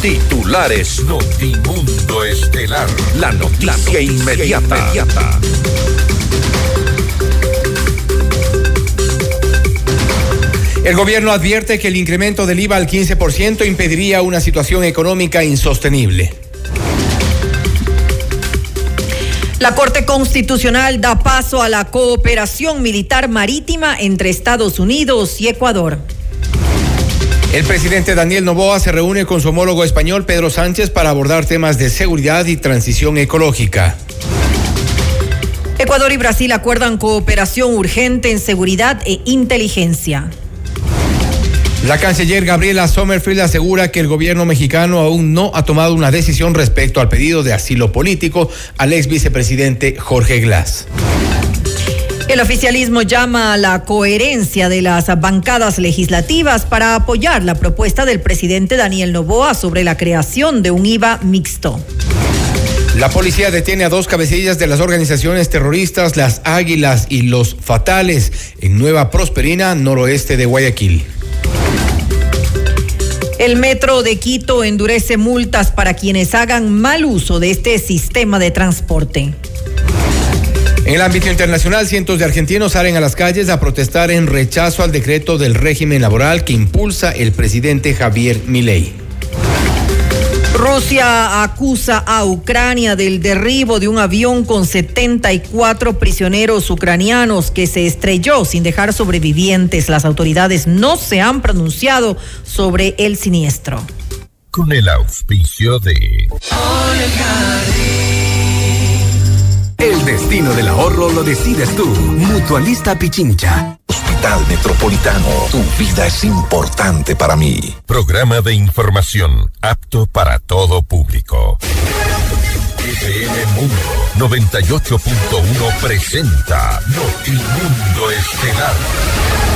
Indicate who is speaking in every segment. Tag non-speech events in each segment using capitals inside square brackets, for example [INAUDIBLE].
Speaker 1: Titulares Notimundo Estelar. La noticia, inmediata.
Speaker 2: El gobierno advierte que el incremento del IVA al 15% impediría una situación económica insostenible.
Speaker 3: La Corte Constitucional da paso a la cooperación militar marítima entre Estados Unidos y Ecuador.
Speaker 2: El presidente Daniel Novoa se reúne con su homólogo español Pedro Sánchez para abordar temas de seguridad y transición ecológica.
Speaker 3: Ecuador y Brasil acuerdan cooperación urgente en seguridad e inteligencia.
Speaker 2: La canciller Gabriela Sommerfield asegura que el gobierno mexicano aún no ha tomado una decisión respecto al pedido de asilo político al ex vicepresidente Jorge Glass.
Speaker 3: El oficialismo llama a la coherencia de las bancadas legislativas para apoyar la propuesta del presidente Daniel Novoa sobre la creación de un IVA mixto.
Speaker 2: La policía detiene a dos cabecillas de las organizaciones terroristas Las Águilas y Los Fatales en Nueva Prosperina, noroeste de Guayaquil.
Speaker 3: El metro de Quito endurece multas para quienes hagan mal uso de este sistema de transporte.
Speaker 2: En el ámbito internacional, cientos de argentinos salen a las calles a protestar en rechazo al decreto del régimen laboral que impulsa el presidente Javier Milei.
Speaker 3: Rusia acusa a Ucrania del derribo de un avión con 74 prisioneros ucranianos que se estrelló sin dejar sobrevivientes. Las autoridades no se han pronunciado sobre el siniestro.
Speaker 1: Con el auspicio de...
Speaker 4: El destino del ahorro lo decides tú. Mutualista Pichincha.
Speaker 1: Hospital Metropolitano. Tu vida es importante para mí. Programa de información apto para todo público. FM Mundo 98.1 presenta Notimundo Estelar.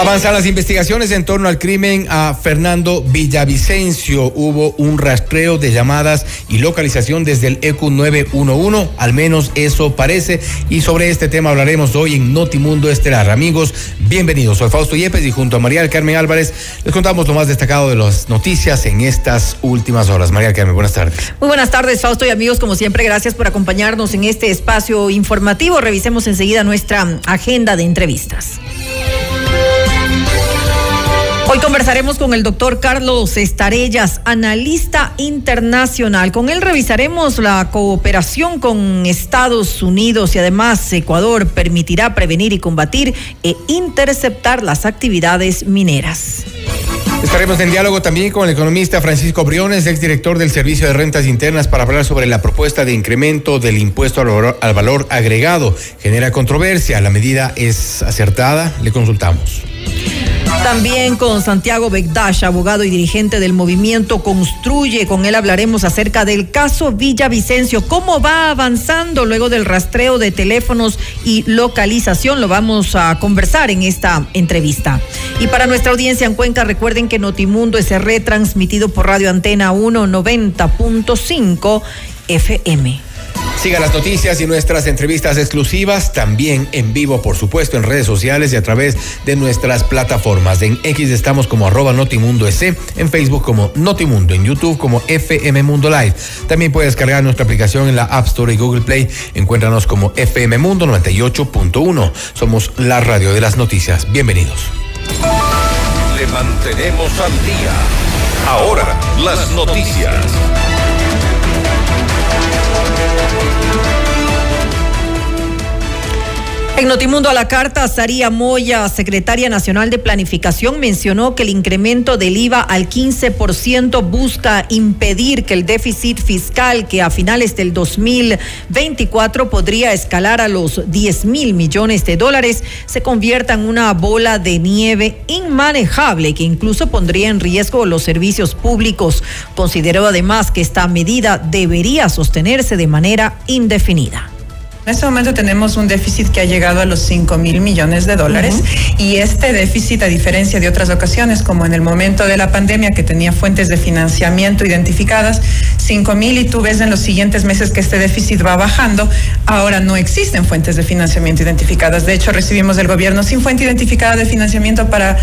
Speaker 2: Avanzan las investigaciones en torno al crimen a Fernando Villavicencio. Hubo un rastreo de llamadas y localización desde el EQ 911, al menos eso parece. Y sobre este tema hablaremos hoy en Notimundo Estelar. Amigos, bienvenidos. Soy Fausto Yepes y junto a María Carmen Álvarez les contamos lo más destacado de las noticias en estas últimas horas. María Carmen, buenas tardes.
Speaker 3: Muy buenas tardes, Fausto y amigos. Como siempre, gracias por acompañarnos en este espacio informativo. Revisemos enseguida nuestra agenda de entrevistas. Hoy conversaremos con el doctor Carlos Estarellas, analista internacional. Con él revisaremos la cooperación con Estados Unidos y además Ecuador permitirá prevenir y combatir e interceptar las actividades mineras.
Speaker 2: Estaremos en diálogo también con el economista Francisco Briones, exdirector del Servicio de Rentas Internas, para hablar sobre la propuesta de incremento del impuesto al valor, al valor agregado. Genera controversia, la medida es acertada, le consultamos.
Speaker 3: También con Santiago Begdash, abogado y dirigente del movimiento Construye. Con él hablaremos acerca del caso Villavicencio. ¿Cómo va avanzando luego del rastreo de teléfonos y localización? Lo vamos a conversar en esta entrevista. Y para nuestra audiencia en Cuenca, recuerden que Notimundo es retransmitido por Radio Antena 190.5 FM.
Speaker 2: Siga las noticias y nuestras entrevistas exclusivas también en vivo, por supuesto, en redes sociales y a través de nuestras plataformas. En X estamos como arroba Notimundo S, en Facebook como Notimundo, en YouTube como FM Mundo Live. También puedes cargar nuestra aplicación en la App Store y Google Play. Encuéntranos como FM Mundo 98.1. Somos la radio de las noticias. Bienvenidos.
Speaker 1: Le mantenemos al día. Ahora, las noticias.
Speaker 3: En Notimundo a la carta, Saría Moya, secretaria nacional de Planificación, mencionó que el incremento del IVA al 15% busca impedir que el déficit fiscal, que a finales del 2024 podría escalar a los 10 mil millones de dólares, se convierta en una bola de nieve inmanejable que incluso pondría en riesgo los servicios públicos. Consideró además que esta medida debería sostenerse de manera indefinida.
Speaker 5: En este momento tenemos un déficit que ha llegado a los 5 mil millones de dólares y este déficit, a diferencia de otras ocasiones, como en el momento de la pandemia que tenía fuentes de financiamiento identificadas, 5 mil y tú ves en los siguientes meses que este déficit va bajando, ahora no existen fuentes de financiamiento identificadas. De hecho, recibimos del gobierno sin fuente identificada de financiamiento para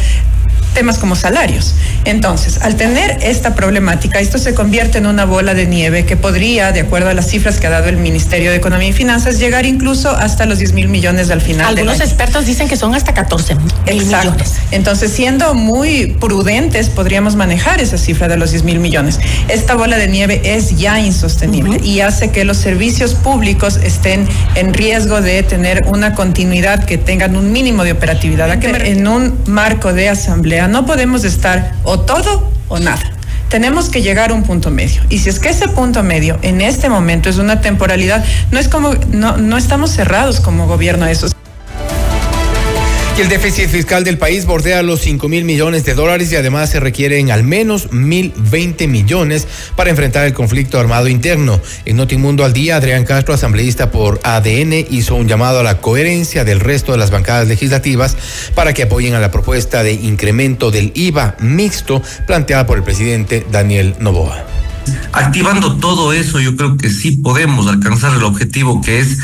Speaker 5: temas como salarios. Entonces, al tener esta problemática, esto se convierte en una bola de nieve que podría, de acuerdo a las cifras que ha dado el Ministerio de Economía y Finanzas, llegar incluso hasta los 10 mil millones al final.
Speaker 6: Algunos expertos dicen que son hasta 14 mil millones.
Speaker 5: Entonces, siendo muy prudentes, podríamos manejar esa cifra de los 10 mil millones. Esta bola de nieve es ya insostenible y hace que los servicios públicos estén en riesgo de tener una continuidad que tengan un mínimo de operatividad. En un marco de asamblea no podemos estar o todo o nada. Tenemos que llegar a un punto medio. Y si es que ese punto medio en este momento es una temporalidad, no es como, no, no estamos cerrados como gobierno a eso
Speaker 2: el déficit fiscal del país bordea los 5 mil millones de dólares y además se requieren al menos 1.020 millones para enfrentar el conflicto armado interno. En Notimundo al día, Adrián Castro, asambleísta por ADN, hizo un llamado a la coherencia del resto de las bancadas legislativas para que apoyen a la propuesta de incremento del IVA mixto planteada por el presidente Daniel Novoa.
Speaker 7: Activando todo eso, yo creo que sí podemos alcanzar el objetivo que es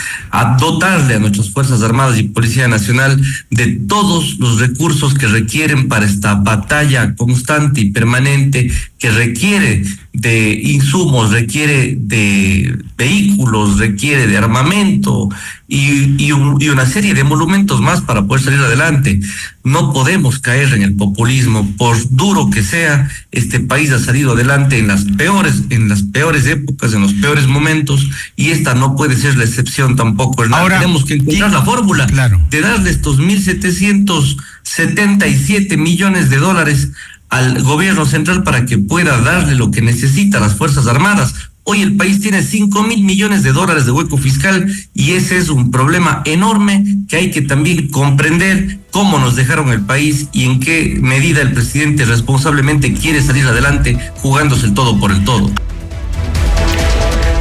Speaker 7: dotarle a nuestras Fuerzas Armadas y Policía Nacional de todos los recursos que requieren para esta batalla constante y permanente que requiere de insumos, requiere de vehículos, requiere de armamento y, y, una serie de monumentos más para poder salir adelante. No podemos caer en el populismo, por duro que sea, este país ha salido adelante en las peores, en las peores épocas, en los peores momentos, y esta no puede ser la excepción tampoco. Ahora tenemos que encontrar la fórmula de darle estos mil setecientos setenta y siete millones de dólares al gobierno central para que pueda darle lo que necesita a las Fuerzas Armadas. Hoy el país tiene cinco mil millones de dólares de hueco fiscal y ese es un problema enorme que hay que también comprender cómo nos dejaron el país y en qué medida el presidente responsablemente quiere salir adelante jugándose el todo por el todo.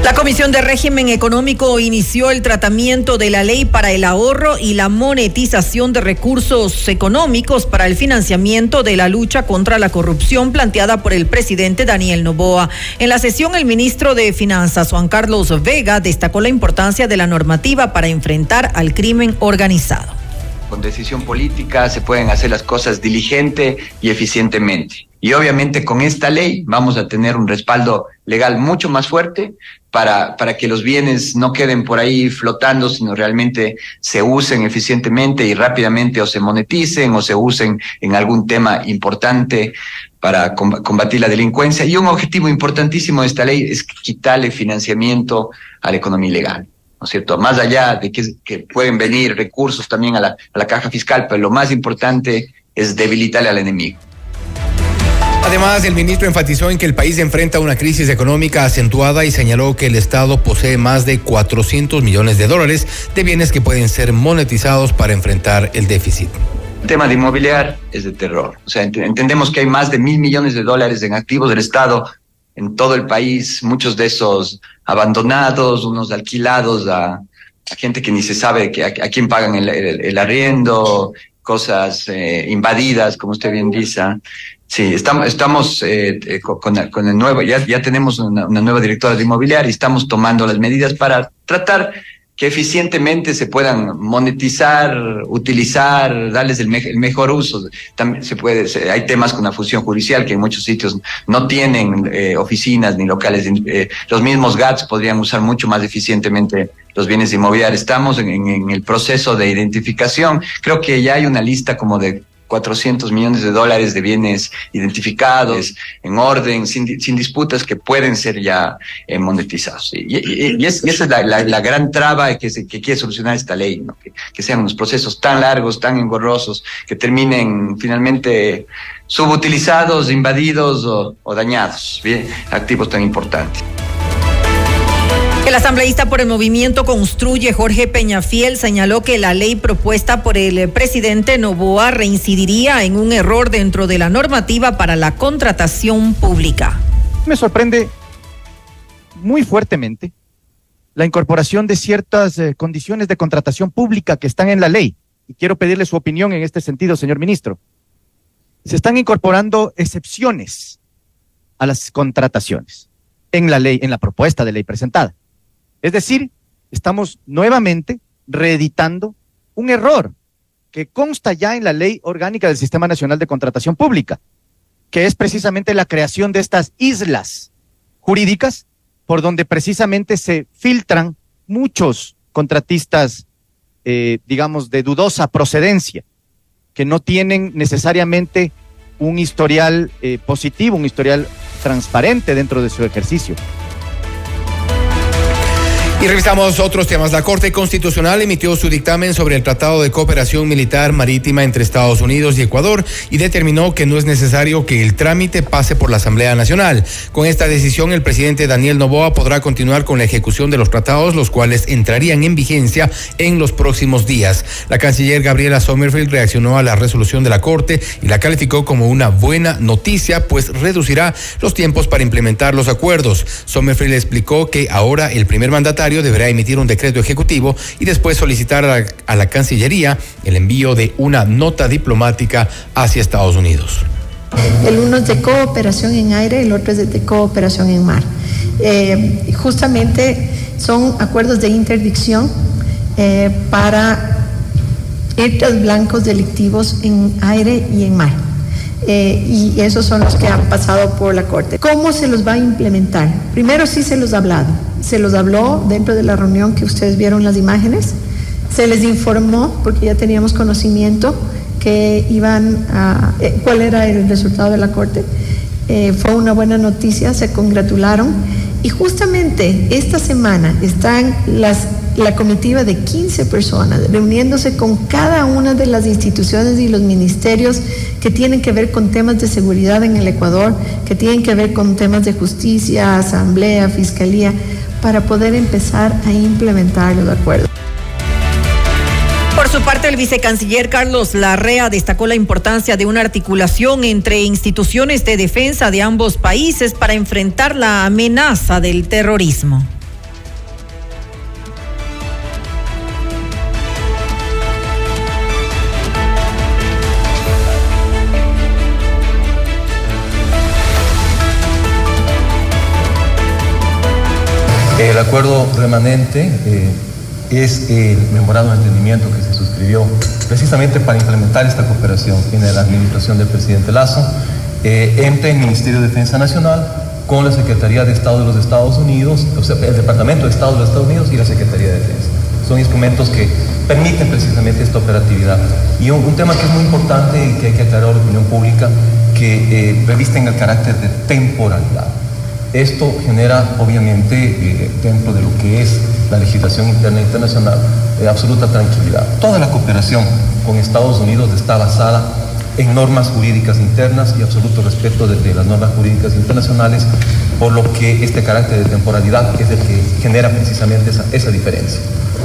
Speaker 3: La Comisión de Régimen Económico inició el tratamiento de la ley para el ahorro y la monetización de recursos económicos para el financiamiento de la lucha contra la corrupción planteada por el presidente Daniel Novoa. En la sesión, el ministro de Finanzas, Juan Carlos Vega, destacó la importancia de la normativa para enfrentar al crimen organizado.
Speaker 8: Con decisión política se pueden hacer las cosas diligente y eficientemente. Y obviamente con esta ley vamos a tener un respaldo legal mucho más fuerte para, para que los bienes no queden por ahí flotando, sino realmente se usen eficientemente y rápidamente o se moneticen o se usen en algún tema importante para combatir la delincuencia. Y un objetivo importantísimo de esta ley es quitarle financiamiento a la economía ilegal. ¿no es cierto? Más allá de que, que pueden venir recursos también a la, a la caja fiscal, pero lo más importante es debilitarle al enemigo.
Speaker 2: Además, el ministro enfatizó en que el país enfrenta una crisis económica acentuada y señaló que el Estado posee más de 400 millones de dólares de bienes que pueden ser monetizados para enfrentar el déficit.
Speaker 8: El tema de inmobiliar es de terror. O sea, entendemos que hay más de mil millones de dólares en activos del Estado en todo el país, muchos de esos abandonados, unos alquilados a, gente que ni se sabe a, quién pagan el, arriendo, cosas eh, invadidas, como usted bien dice. Sí, estamos, estamos eh, eh, con, el nuevo, ya, ya tenemos una, nueva directora de inmobiliaria y estamos tomando las medidas para tratar que eficientemente se puedan monetizar, utilizar, darles el, mejor uso. También se puede, hay temas con la fusión judicial que en muchos sitios no tienen eh, oficinas ni locales. los mismos GATS podrían usar mucho más eficientemente los bienes inmobiliarios. Estamos en el proceso de identificación. Creo que ya hay una lista como de 400 millones de dólares de bienes identificados, en orden, sin, disputas que pueden ser ya eh, monetizados. Y, esa es la, gran traba que, se, que quiere solucionar esta ley, ¿no? que, sean unos procesos tan largos, tan engorrosos, que terminen finalmente subutilizados, invadidos o, o dañados, ¿bien? activos tan importantes.
Speaker 3: El asambleísta por el movimiento Construye, Jorge Peñafiel, señaló que la ley propuesta por el presidente Novoa reincidiría en un error dentro de la normativa para la contratación pública.
Speaker 9: Me sorprende muy fuertemente la incorporación de ciertas eh, condiciones de contratación pública que están en la ley. Y quiero pedirle su opinión en este sentido, señor ministro. Se están incorporando excepciones a las contrataciones en la ley, en la propuesta de ley presentada. Es decir, estamos nuevamente reeditando un error que consta ya en la ley orgánica del Sistema Nacional de Contratación Pública, que es precisamente la creación de estas islas jurídicas por donde precisamente se filtran muchos contratistas, eh, digamos, de dudosa procedencia, que no tienen necesariamente un historial eh, positivo, un historial transparente dentro de su ejercicio.
Speaker 2: Y revisamos otros temas. La Corte Constitucional emitió su dictamen sobre el Tratado de Cooperación Militar Marítima entre Estados Unidos y Ecuador y determinó que no es necesario que el trámite pase por la Asamblea Nacional. Con esta decisión, el presidente Daniel Novoa podrá continuar con la ejecución de los tratados, los cuales entrarían en vigencia en los próximos días. La canciller Gabriela Sommerfield reaccionó a la resolución de la Corte y la calificó como una buena noticia, pues reducirá los tiempos para implementar los acuerdos. Sommerfield explicó que ahora el primer mandatario deberá emitir un decreto ejecutivo y después solicitar a la, Cancillería el envío de una nota diplomática hacia Estados Unidos.
Speaker 10: El uno es de cooperación en aire, el otro es de cooperación en mar. Eh, justamente son acuerdos de interdicción eh, para hechos blancos delictivos en aire y en mar. Eh, y esos son los que han pasado por la Corte. ¿Cómo se los va a implementar? Primero sí se los ha hablado, se los habló dentro de la reunión que ustedes vieron las imágenes, se les informó, porque ya teníamos conocimiento, que iban a, eh, cuál era el resultado de la Corte. Eh, fue una buena noticia, se congratularon y justamente esta semana están las la comitiva de 15 personas, reuniéndose con cada una de las instituciones y los ministerios que tienen que ver con temas de seguridad en el Ecuador, que tienen que ver con temas de justicia, asamblea, fiscalía, para poder empezar a implementar los acuerdos.
Speaker 3: Por su parte, el vicecanciller Carlos Larrea destacó la importancia de una articulación entre instituciones de defensa de ambos países para enfrentar la amenaza del terrorismo.
Speaker 11: El acuerdo remanente eh, es el memorando de entendimiento que se suscribió precisamente para implementar esta cooperación en la administración del presidente Lazo eh, entre el Ministerio de Defensa Nacional con la Secretaría de Estado de los Estados Unidos, o sea, el Departamento de Estado de los Estados Unidos y la Secretaría de Defensa. Son instrumentos que permiten precisamente esta operatividad. Y un, tema que es muy importante y que hay que aclarar a la opinión pública, que eh, revisten el carácter de temporalidad. Esto genera, obviamente, eh, dentro de lo que es la legislación interna e internacional, eh, absoluta tranquilidad. Toda la cooperación con Estados Unidos está basada en normas jurídicas internas y absoluto respeto de, las normas jurídicas internacionales, por lo que este carácter de temporalidad es el que genera precisamente esa, esa diferencia.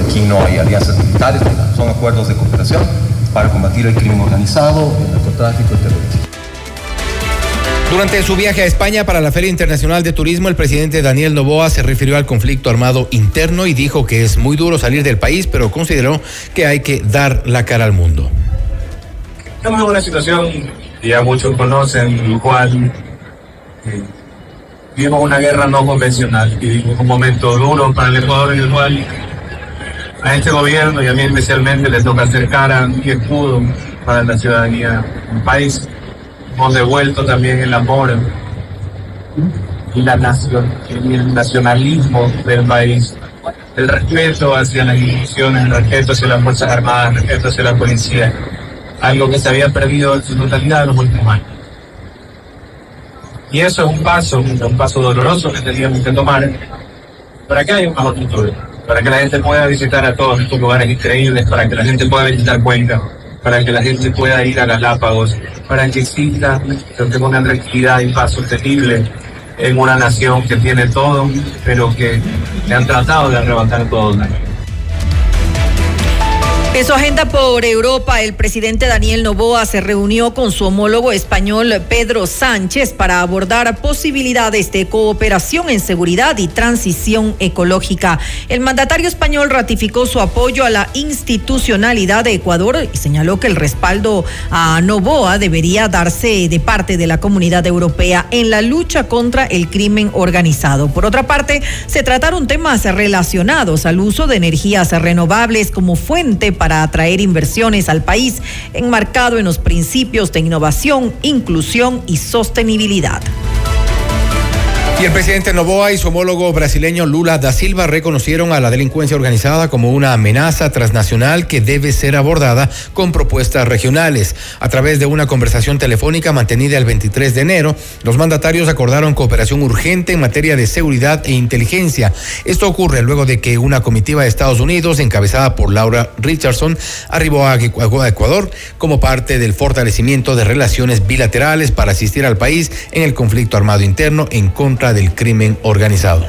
Speaker 11: Aquí no hay alianzas militares, son acuerdos de cooperación para combatir el crimen organizado, el narcotráfico, el terrorismo.
Speaker 2: Durante su viaje a España para la Feria Internacional de Turismo, el presidente Daniel Novoa se refirió al conflicto armado interno y dijo que es muy duro salir del país, pero consideró que hay que dar la cara al mundo.
Speaker 12: Estamos en una situación que ya muchos conocen, en la cual eh, vivimos una guerra no convencional y un momento duro para el Ecuador en el cual a este gobierno y a mí especialmente le toca hacer cara y escudo para la ciudadanía del país hemos devuelto también el amor y la nación, el nacionalismo del país, el respeto hacia las instituciones, el respeto hacia las Fuerzas Armadas, el respeto hacia la policía. algo que se había perdido en su totalidad en los últimos años. Y eso es un paso, un paso doloroso que teníamos que tomar para que haya un mejor futuro, para que la gente pueda visitar a todos estos lugares increíbles, para que la gente pueda visitar Cuenca, para que la gente pueda ir a Galápagos, para que exista una tranquilidad y paz sostenible en una nación que tiene todo, pero que le han tratado de arrebatar todo.
Speaker 3: En su agenda por Europa, el presidente Daniel Novoa se reunió con su homólogo español Pedro Sánchez para abordar posibilidades de cooperación en seguridad y transición ecológica. El mandatario español ratificó su apoyo a la institucionalidad de Ecuador y señaló que el respaldo a Novoa debería darse de parte de la comunidad europea en la lucha contra el crimen organizado. Por otra parte, se trataron temas relacionados al uso de energías renovables como fuente para para atraer inversiones al país, enmarcado en los principios de innovación, inclusión y sostenibilidad.
Speaker 2: Y el presidente Novoa y su homólogo brasileño Lula da Silva reconocieron a la delincuencia organizada como una amenaza transnacional que debe ser abordada con propuestas regionales. A través de una conversación telefónica mantenida el 23 de enero, los mandatarios acordaron cooperación urgente en materia de seguridad e inteligencia. Esto ocurre luego de que una comitiva de Estados Unidos, encabezada por Laura Richardson, arribó a Ecuador como parte del fortalecimiento de relaciones bilaterales para asistir al país en el conflicto armado interno en contra del crimen organizado.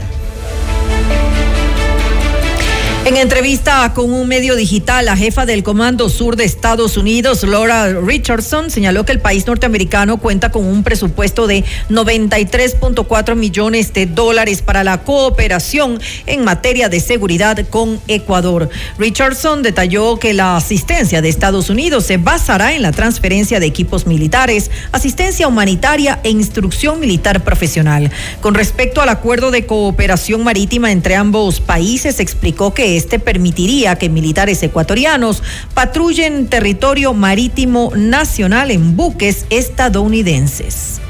Speaker 3: En entrevista con un medio digital, la jefa del Comando Sur de Estados Unidos, Laura Richardson, señaló que el país norteamericano cuenta con un presupuesto de 93.4 millones de dólares para la cooperación en materia de seguridad con Ecuador. Richardson detalló que la asistencia de Estados Unidos se basará en la transferencia de equipos militares, asistencia humanitaria e instrucción militar profesional. Con respecto al acuerdo de cooperación marítima entre ambos países, explicó que este permitiría que militares ecuatorianos patrullen territorio marítimo nacional en buques estadounidenses.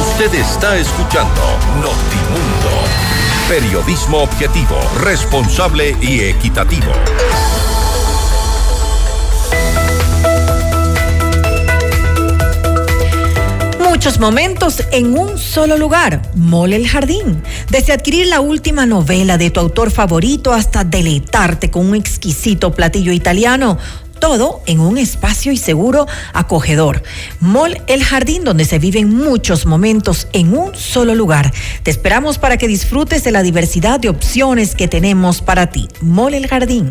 Speaker 1: Usted está escuchando Notimundo. Periodismo objetivo, responsable y equitativo.
Speaker 3: Muchos momentos en un solo lugar, Mole el Jardín. Desde adquirir la última novela de tu autor favorito hasta deleitarte con un exquisito platillo italiano, todo en un espacio y seguro acogedor. Mall El Jardín, donde se viven muchos momentos en un solo lugar. Te esperamos para que disfrutes de la diversidad de opciones que tenemos para ti. Mall El Jardín.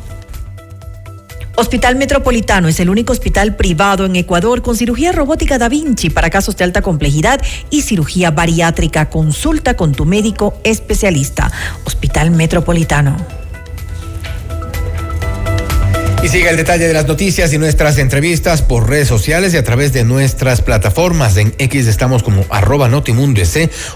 Speaker 3: Hospital Metropolitano es el único hospital privado en Ecuador con cirugía robótica Da Vinci para casos de alta complejidad y cirugía bariátrica. Consulta con tu médico especialista. Hospital Metropolitano.
Speaker 2: Y siga el detalle de las noticias y nuestras entrevistas por redes sociales y a través de nuestras plataformas. En X estamos como arroba Notimundo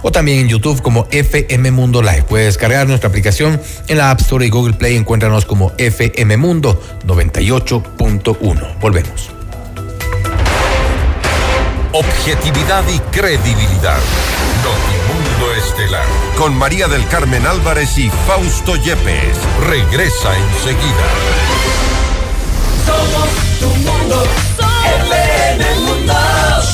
Speaker 2: o también en YouTube como FM Mundo Live. Puedes descargar nuestra aplicación en la App Store y Google Play. Encuéntranos como FM Mundo 98.1. Volvemos.
Speaker 1: Objetividad y credibilidad. Notimundo Estelar. Con María del Carmen Álvarez y Fausto Yepes. Regresa enseguida. Somos tu mundo.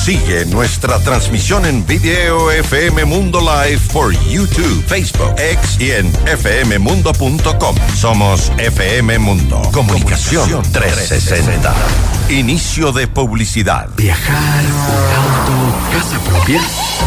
Speaker 1: Sigue nuestra transmisión en video FM Mundo Live por YouTube, Facebook, X y en fmmundo.com. Somos FM Mundo. Comunicación 360. Inicio de publicidad.
Speaker 4: Viajar, auto, casa propia.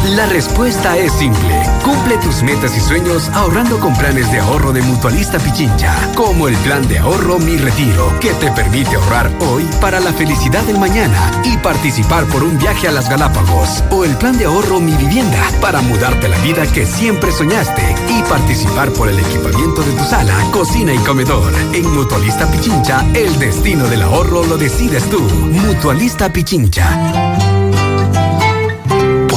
Speaker 4: La respuesta es simple. Cumple tus metas y sueños ahorrando con planes de ahorro de Mutualista Pichincha, como el plan de ahorro Mi Retiro, que te permite ahorrar hoy para la felicidad del mañana y participar por un viaje a las Galápagos, o el plan de ahorro Mi Vivienda, para mudarte la vida que siempre soñaste y participar por el equipamiento de tu sala, cocina y comedor. En Mutualista Pichincha, el destino del ahorro lo decides tú. Mutualista Pichincha.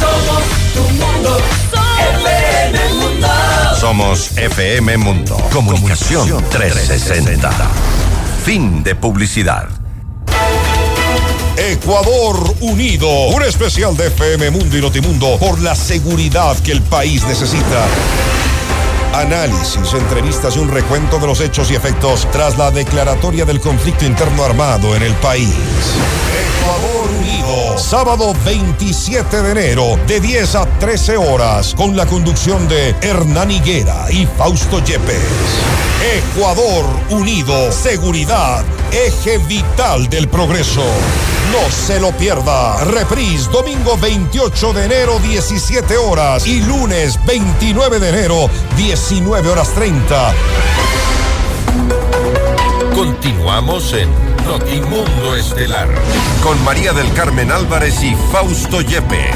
Speaker 1: Somos tu mundo. FM Mundo. Somos FM Mundo. Comunicación 360. Fin de publicidad.
Speaker 13: Ecuador Unido, un especial de FM Mundo y Notimundo por la seguridad que el país necesita. Análisis, entrevistas y un recuento de los hechos y efectos tras la declaratoria del conflicto interno armado en el país. Ecuador Sábado 27 de enero, de 10 a 13 horas, con la conducción de Hernán Higuera y Fausto Yepes. Ecuador Unido, seguridad, eje vital del progreso. No se lo pierda. Reprise domingo 28 de enero 17 horas y lunes 29 de enero 19 horas 30.
Speaker 1: Continuamos en Notimundo Estelar con María del Carmen Álvarez y Fausto Yepes.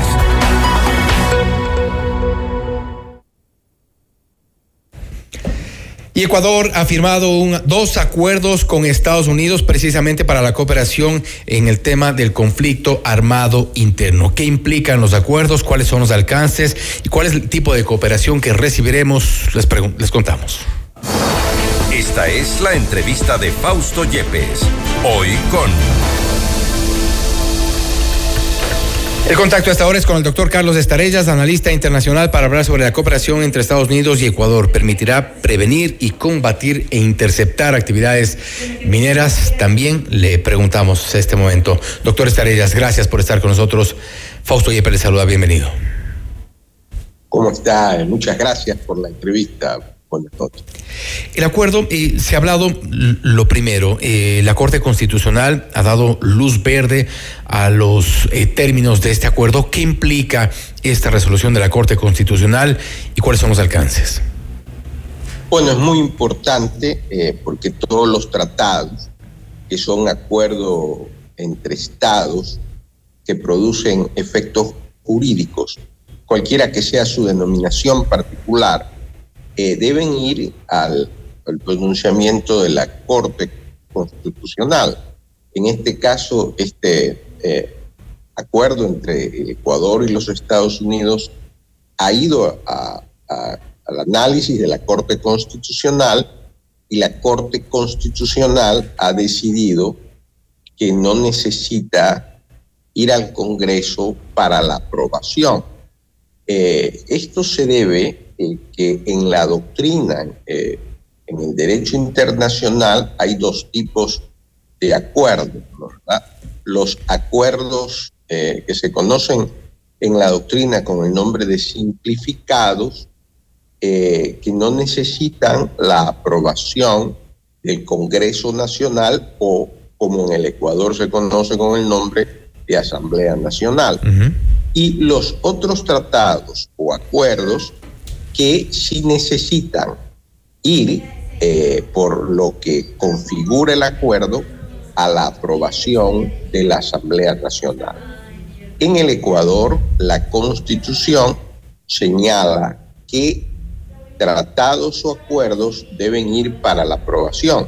Speaker 2: Y Ecuador ha firmado un, dos acuerdos con Estados Unidos precisamente para la cooperación en el tema del conflicto armado interno. ¿Qué implican los acuerdos? ¿Cuáles son los alcances? ¿Y cuál es el tipo de cooperación que recibiremos? Les, les contamos.
Speaker 1: Esta es la entrevista de Fausto Yepes. Hoy con...
Speaker 2: El contacto hasta ahora es con el doctor Carlos Estarellas, analista internacional, para hablar sobre la cooperación entre Estados Unidos y Ecuador. Permitirá prevenir y combatir e interceptar actividades mineras. También le preguntamos en este momento. Doctor Estarellas, gracias por estar con nosotros. Fausto Yepes le saluda, bienvenido.
Speaker 14: ¿Cómo está? Muchas gracias por la entrevista.
Speaker 2: El acuerdo, eh, se ha hablado lo primero, eh, la Corte Constitucional ha dado luz verde a los eh, términos de este acuerdo. ¿Qué implica esta resolución de la Corte Constitucional y cuáles son los alcances?
Speaker 14: Bueno, es muy importante porque todos los tratados, que son acuerdos entre estados que producen efectos jurídicos, cualquiera que sea su denominación particular, deben ir al, pronunciamiento de la Corte Constitucional. En este caso, este eh, acuerdo entre Ecuador y los Estados Unidos ha ido a, al análisis de la Corte Constitucional y la Corte Constitucional ha decidido que no necesita ir al Congreso para la aprobación. Eh, esto se debe eh, que en la doctrina, eh, en el derecho internacional, hay dos tipos de acuerdos. ¿verdad? Los acuerdos eh, que se conocen en la doctrina con el nombre de simplificados, eh, que no necesitan la aprobación del Congreso Nacional o como en el Ecuador se conoce con el nombre de Asamblea Nacional. Uh -huh. Y los otros tratados o acuerdos que sí necesitan ir eh, por lo que configura el acuerdo a la aprobación de la Asamblea Nacional. En el Ecuador, la Constitución señala que tratados o acuerdos deben ir para la aprobación.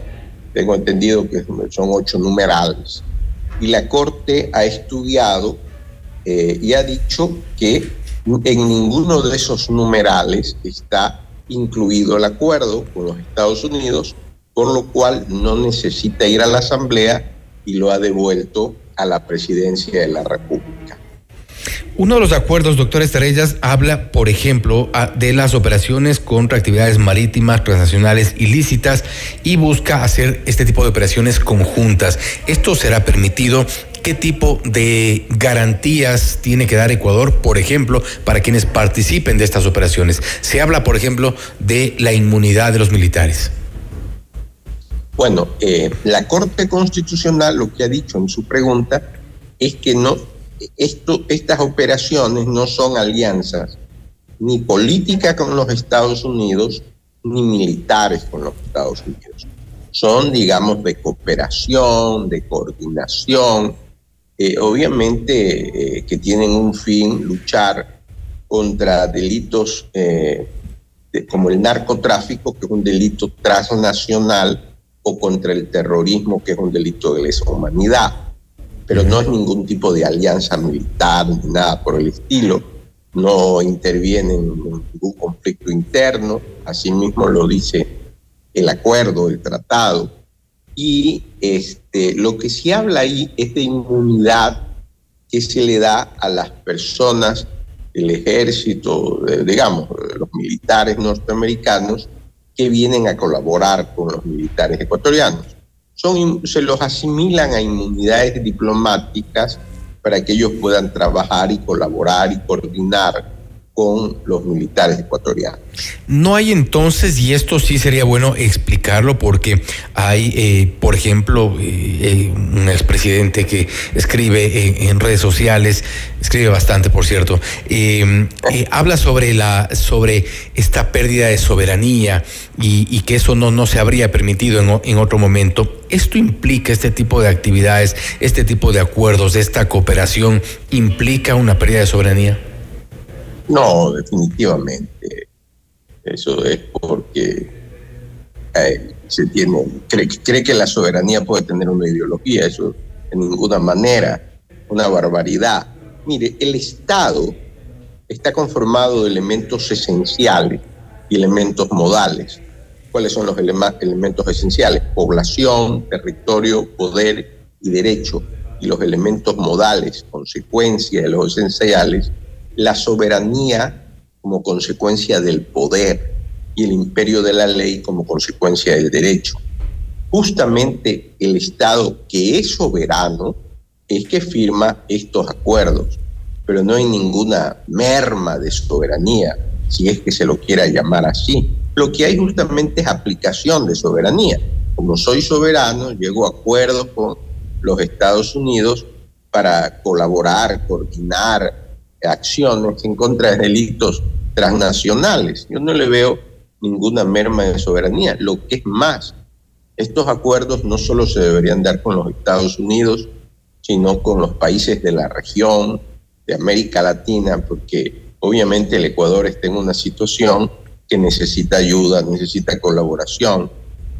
Speaker 14: Tengo entendido que son ocho numerales. Y la Corte ha estudiado eh, y ha dicho que en ninguno de esos numerales está incluido el acuerdo con los Estados Unidos, por lo cual no necesita ir a la Asamblea y lo ha devuelto a la presidencia de la República.
Speaker 2: Uno de los acuerdos, doctor Estrellas, habla, por ejemplo, de las operaciones contra actividades marítimas transnacionales ilícitas y busca hacer este tipo de operaciones conjuntas. ¿Esto será permitido? ¿Qué tipo de garantías tiene que dar Ecuador, por ejemplo, para quienes participen de estas operaciones? Se habla, por ejemplo, de la inmunidad de los militares.
Speaker 14: Bueno, eh, la Corte Constitucional lo que ha dicho en su pregunta es que no estas operaciones no son alianzas ni políticas con los Estados Unidos ni militares con los Estados Unidos. Son, digamos, de cooperación, de coordinación, eh, obviamente eh, que tienen un fin luchar contra delitos eh, como el narcotráfico, que es un delito transnacional, o contra el terrorismo, que es un delito de lesa humanidad. Pero no es ningún tipo de alianza militar ni nada por el estilo. No interviene en ningún conflicto interno, asimismo lo dice el acuerdo, el tratado. Y este, lo que se habla ahí es de inmunidad que se le da a las personas del ejército, digamos, los militares norteamericanos, que vienen a colaborar con los militares ecuatorianos. Son, se los asimilan a inmunidades diplomáticas para que ellos puedan trabajar y colaborar y coordinar con los militares ecuatorianos.
Speaker 2: No hay entonces, y esto sí sería bueno explicarlo, porque hay, eh, por ejemplo, eh, eh, un expresidente que escribe en redes sociales, escribe bastante, por cierto, habla sobre la, sobre esta pérdida de soberanía y, que eso no, no se habría permitido en otro momento. ¿Esto implica este tipo de actividades, este tipo de acuerdos, esta cooperación, implica una pérdida de soberanía?
Speaker 14: No, definitivamente. Eso es porque eh, se tiene, cree, que la soberanía puede tener una ideología, eso de ninguna manera, una barbaridad. Mire, el Estado está conformado de elementos esenciales y elementos modales. ¿Cuáles son los elementos esenciales? Población, territorio, poder y derecho. Y los elementos modales, consecuencia de los esenciales, la soberanía como consecuencia del poder y el imperio de la ley como consecuencia del derecho. Justamente el Estado que es soberano es que firma estos acuerdos, pero no hay ninguna merma de soberanía, si es que se lo quiera llamar así. Lo que hay justamente es aplicación de soberanía. Como soy soberano, llego a acuerdos con los Estados Unidos para colaborar, coordinar, acciones en contra de delitos transnacionales. Yo no le veo ninguna merma de soberanía. Lo que es más, estos acuerdos no solo se deberían dar con los Estados Unidos, sino con los países de la región, de América Latina, porque obviamente el Ecuador está en una situación que necesita ayuda, necesita colaboración,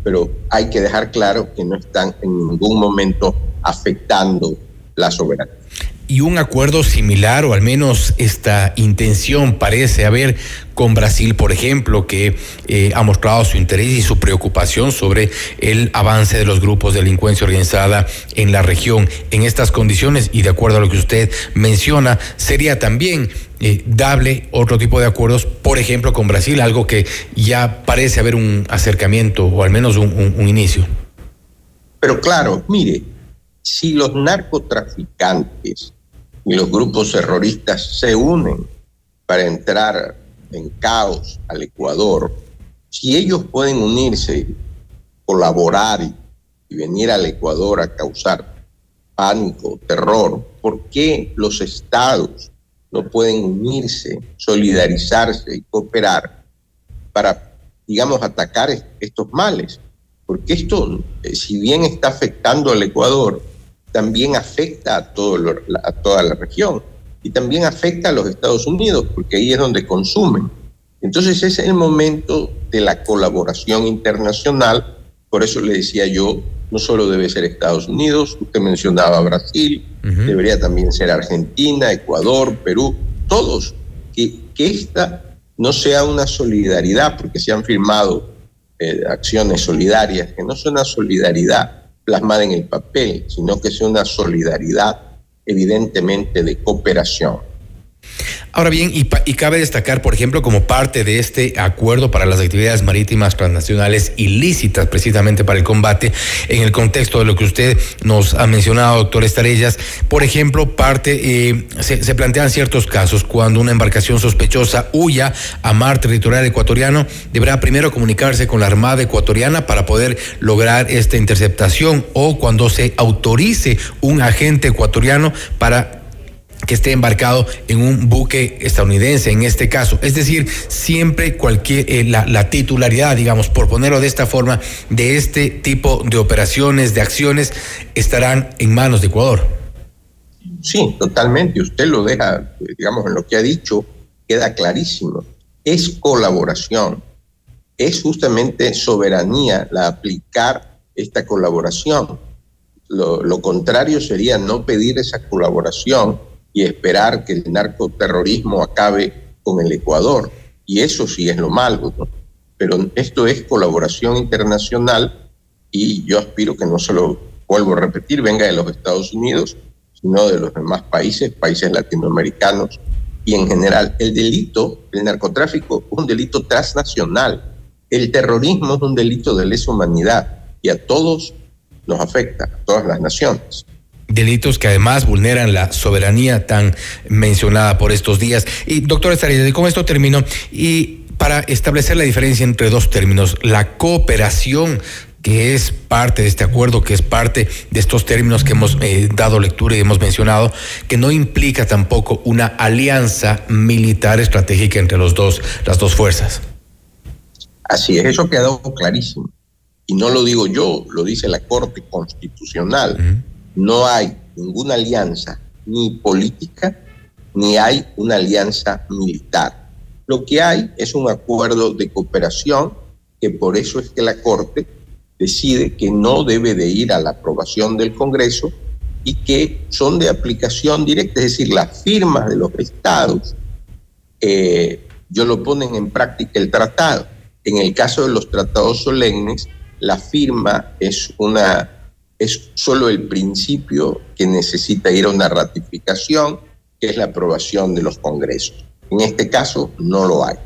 Speaker 14: pero hay que dejar claro que no están en ningún momento afectando la soberanía
Speaker 2: y un acuerdo similar, o al menos esta intención parece haber con Brasil, por ejemplo, que eh, ha mostrado su interés y su preocupación sobre el avance de los grupos de delincuencia organizada en la región. En estas condiciones, y de acuerdo a lo que usted menciona, sería también eh, dable otro tipo de acuerdos, por ejemplo, con Brasil, algo que ya parece haber un acercamiento o al menos un inicio.
Speaker 14: Pero claro, mire, si los narcotraficantes y los grupos terroristas se unen para entrar en caos al Ecuador, si ellos pueden unirse, colaborar y, venir al Ecuador a causar pánico, terror, ¿por qué los estados no pueden unirse, solidarizarse y cooperar para, digamos, atacar estos males? Porque esto, eh, si bien está afectando al Ecuador, también afecta a, todo a toda la región y también afecta a los Estados Unidos, porque ahí es donde consumen. Entonces es el momento de la colaboración internacional, por eso le decía yo, no solo debe ser Estados Unidos, usted mencionaba Brasil, debería también ser Argentina, Ecuador, Perú, todos, que, que esta no sea una solidaridad, porque se han firmado eh, acciones solidarias, que no son una solidaridad plasmada en el papel, sino que sea una solidaridad evidentemente de cooperación.
Speaker 2: Ahora bien, y, cabe destacar, por ejemplo, como parte de este acuerdo para las actividades marítimas transnacionales ilícitas, precisamente para el combate, en el contexto de lo que usted nos ha mencionado, doctor Estarellas, por ejemplo, parte, eh, se, se, plantean ciertos casos. Cuando una embarcación sospechosa huya a mar territorial ecuatoriano, deberá primero comunicarse con la Armada ecuatoriana para poder lograr esta interceptación o cuando se autorice un agente ecuatoriano para que esté embarcado en un buque estadounidense en este caso. Es decir, siempre cualquier eh, la, la, titularidad, digamos, por ponerlo de esta forma, de este tipo de operaciones, de acciones, estarán en manos de Ecuador.
Speaker 14: Sí, totalmente. Usted lo deja, digamos, en lo que ha dicho, queda clarísimo. Es colaboración. Es justamente soberanía la aplicar esta colaboración. Lo contrario sería no pedir esa colaboración y esperar que el narcoterrorismo acabe con el Ecuador. Y eso sí es lo malo. ¿no? Pero esto es colaboración internacional y yo aspiro que no se lo vuelvo a repetir, venga de los Estados Unidos, sino de los demás países, países latinoamericanos y en general. El delito, el narcotráfico es un delito transnacional. El terrorismo es un delito de lesa humanidad y a todos nos afecta, a todas las naciones
Speaker 2: delitos que además vulneran la soberanía tan mencionada por estos días. Y doctor Estarida, con esto termino. Y para establecer la diferencia entre dos términos, la cooperación que es parte de este acuerdo, que es parte de estos términos que hemos eh, dado lectura y hemos mencionado, que no implica tampoco una alianza militar estratégica entre los dos, las dos fuerzas.
Speaker 14: Así es, eso ha quedado clarísimo. Y no lo digo yo, lo dice la Corte Constitucional. Uh -huh no hay ninguna alianza ni política ni hay una alianza militar. Lo que hay es un acuerdo de cooperación que por eso es que la Corte decide que no debe de ir a la aprobación del Congreso y que son de aplicación directa, es decir, las firmas de los estados, eh, yo lo ponen en práctica el tratado. En el caso de los tratados solemnes, la firma es una es solo el principio que necesita ir a una ratificación, que es la aprobación de los congresos. En este caso no lo hay.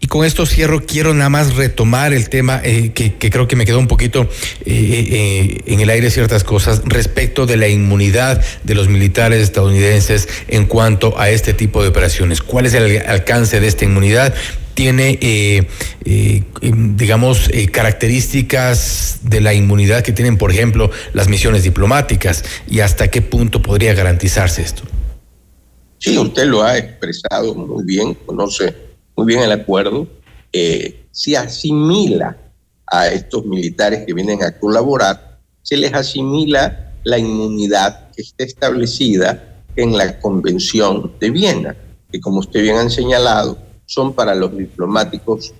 Speaker 2: Y con esto cierro, quiero nada más retomar el tema eh, que, creo que me quedó un poquito eh, eh, en el aire ciertas cosas respecto de la inmunidad de los militares estadounidenses en cuanto a este tipo de operaciones. ¿Cuál es el alcance de esta inmunidad? Tiene, eh, eh, digamos, eh, características de la inmunidad que tienen, por ejemplo, las misiones diplomáticas y hasta qué punto podría garantizarse esto.
Speaker 14: Sí, usted lo ha expresado muy bien, conoce muy bien el acuerdo. se asimila a estos militares que vienen a colaborar, se les asimila la inmunidad que está establecida en la Convención de Viena, que como usted bien ha señalado, son para los diplomáticos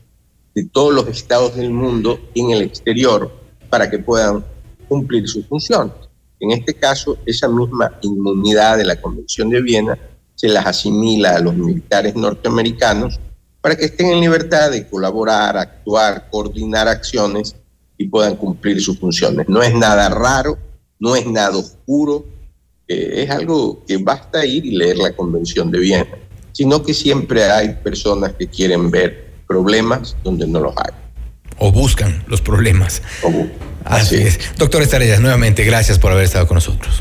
Speaker 14: de todos los estados del mundo en el exterior para que puedan cumplir sus funciones. En este caso, esa misma inmunidad de la Convención de Viena se las asimila a los militares norteamericanos para que estén en libertad de colaborar, actuar, coordinar acciones y puedan cumplir sus funciones. No es nada raro, no es nada oscuro, eh, es algo que basta ir y leer la Convención de Viena sino que siempre hay personas que quieren ver problemas donde no los hay.
Speaker 2: O buscan los problemas. Así, es. Doctor Estrellas, nuevamente, gracias por haber estado con nosotros.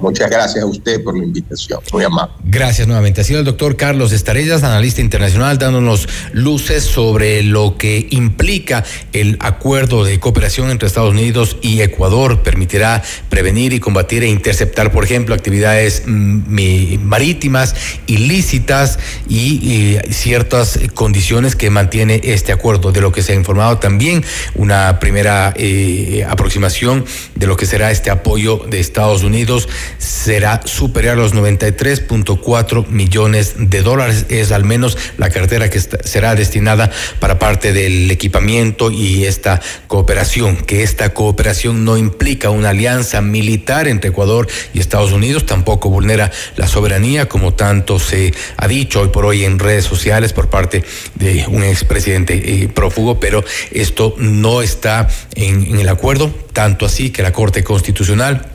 Speaker 14: Muchas gracias a usted por la invitación. Muy amable.
Speaker 2: Gracias nuevamente. Ha sido el doctor Carlos Estarellas, analista internacional, dándonos luces sobre lo que implica el acuerdo de cooperación entre Estados Unidos y Ecuador. Permitirá prevenir y combatir e interceptar, por ejemplo, actividades mm, marítimas ilícitas y, ciertas condiciones que mantiene este acuerdo. De lo que se ha informado también, una primera eh, aproximación de lo que será este apoyo de Estados Unidos será superior a los 93.4 millones de dólares. Es al menos la cartera que será destinada para parte del equipamiento y esta cooperación. Que esta cooperación no implica una alianza militar entre Ecuador y Estados Unidos, tampoco vulnera la soberanía, como tanto se ha dicho hoy por hoy en redes sociales por parte de un expresidente eh, prófugo, pero esto no está en, en el acuerdo, tanto así que la Corte Constitucional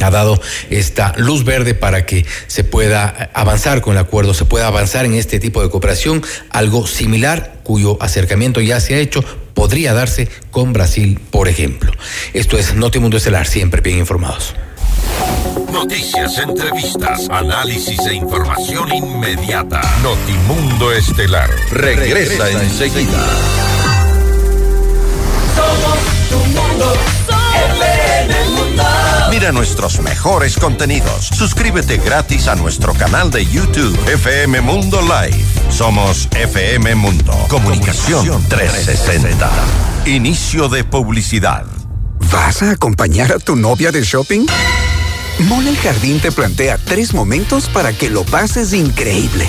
Speaker 2: ha dado esta luz verde para que se pueda avanzar con el acuerdo, se pueda avanzar en este tipo de cooperación, algo similar cuyo acercamiento ya se ha hecho, podría darse con Brasil, por ejemplo. Esto es Notimundo Estelar, siempre bien informados.
Speaker 1: Noticias, entrevistas, análisis e información inmediata. Notimundo Estelar regresa, regresa enseguida.
Speaker 15: Somos tu Mundo.
Speaker 1: Mira nuestros mejores contenidos. Suscríbete gratis a nuestro canal de YouTube FM Mundo Live. Somos FM Mundo. Comunicación 360. Inicio de publicidad.
Speaker 15: ¿Vas a acompañar a tu novia de shopping? Mole el Jardín te plantea tres momentos para que lo pases increíble.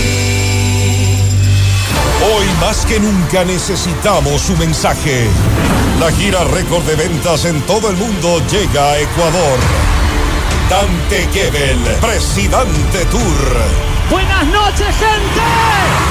Speaker 13: Hoy más que nunca necesitamos su mensaje. La gira récord de ventas en todo el mundo llega a Ecuador. Dante Gebel, Presidente Tour.
Speaker 16: Buenas noches, gente.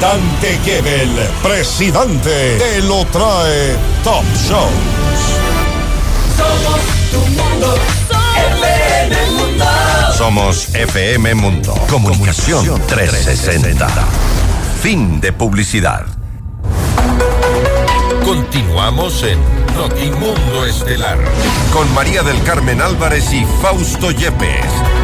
Speaker 13: Dante Gebel, presidente, te lo trae Top Shows.
Speaker 16: Somos tu mundo. FM Mundo.
Speaker 1: Somos FM Mundo. Comunicación 360. Fin de publicidad. Continuamos en Notimundo Estelar con María del Carmen Álvarez y Fausto Yepes.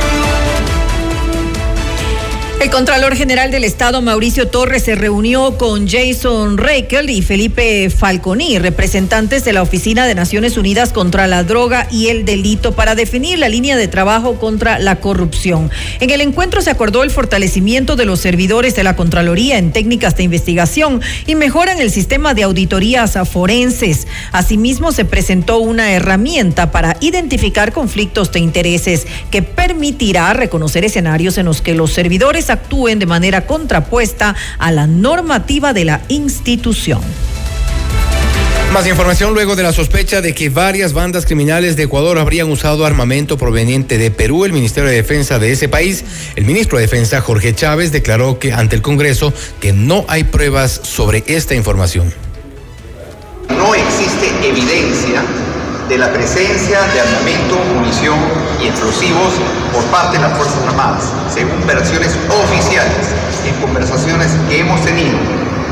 Speaker 3: El Contralor General del Estado, Mauricio Torres, se reunió con Jason Reikel y Felipe Falconi, representantes de la Oficina de Naciones Unidas contra la Droga y el Delito, para definir la línea de trabajo contra la corrupción. En el encuentro se acordó el fortalecimiento de los servidores de la Contraloría en técnicas de investigación y mejoran el sistema de auditorías forenses. Asimismo, se presentó una herramienta para identificar conflictos de intereses que permitirá reconocer escenarios en los que los servidores actúen de manera contrapuesta a la normativa de la institución.
Speaker 2: Más información luego de la sospecha de que varias bandas criminales de Ecuador habrían usado armamento proveniente de Perú. El Ministerio de Defensa de ese país, el ministro de Defensa Jorge Chávez, declaró que ante el Congreso que no hay pruebas sobre esta información.
Speaker 17: No existe evidencia de la presencia de armamento, munición y explosivos por parte de las Fuerzas Armadas, según versiones oficiales en conversaciones que hemos tenido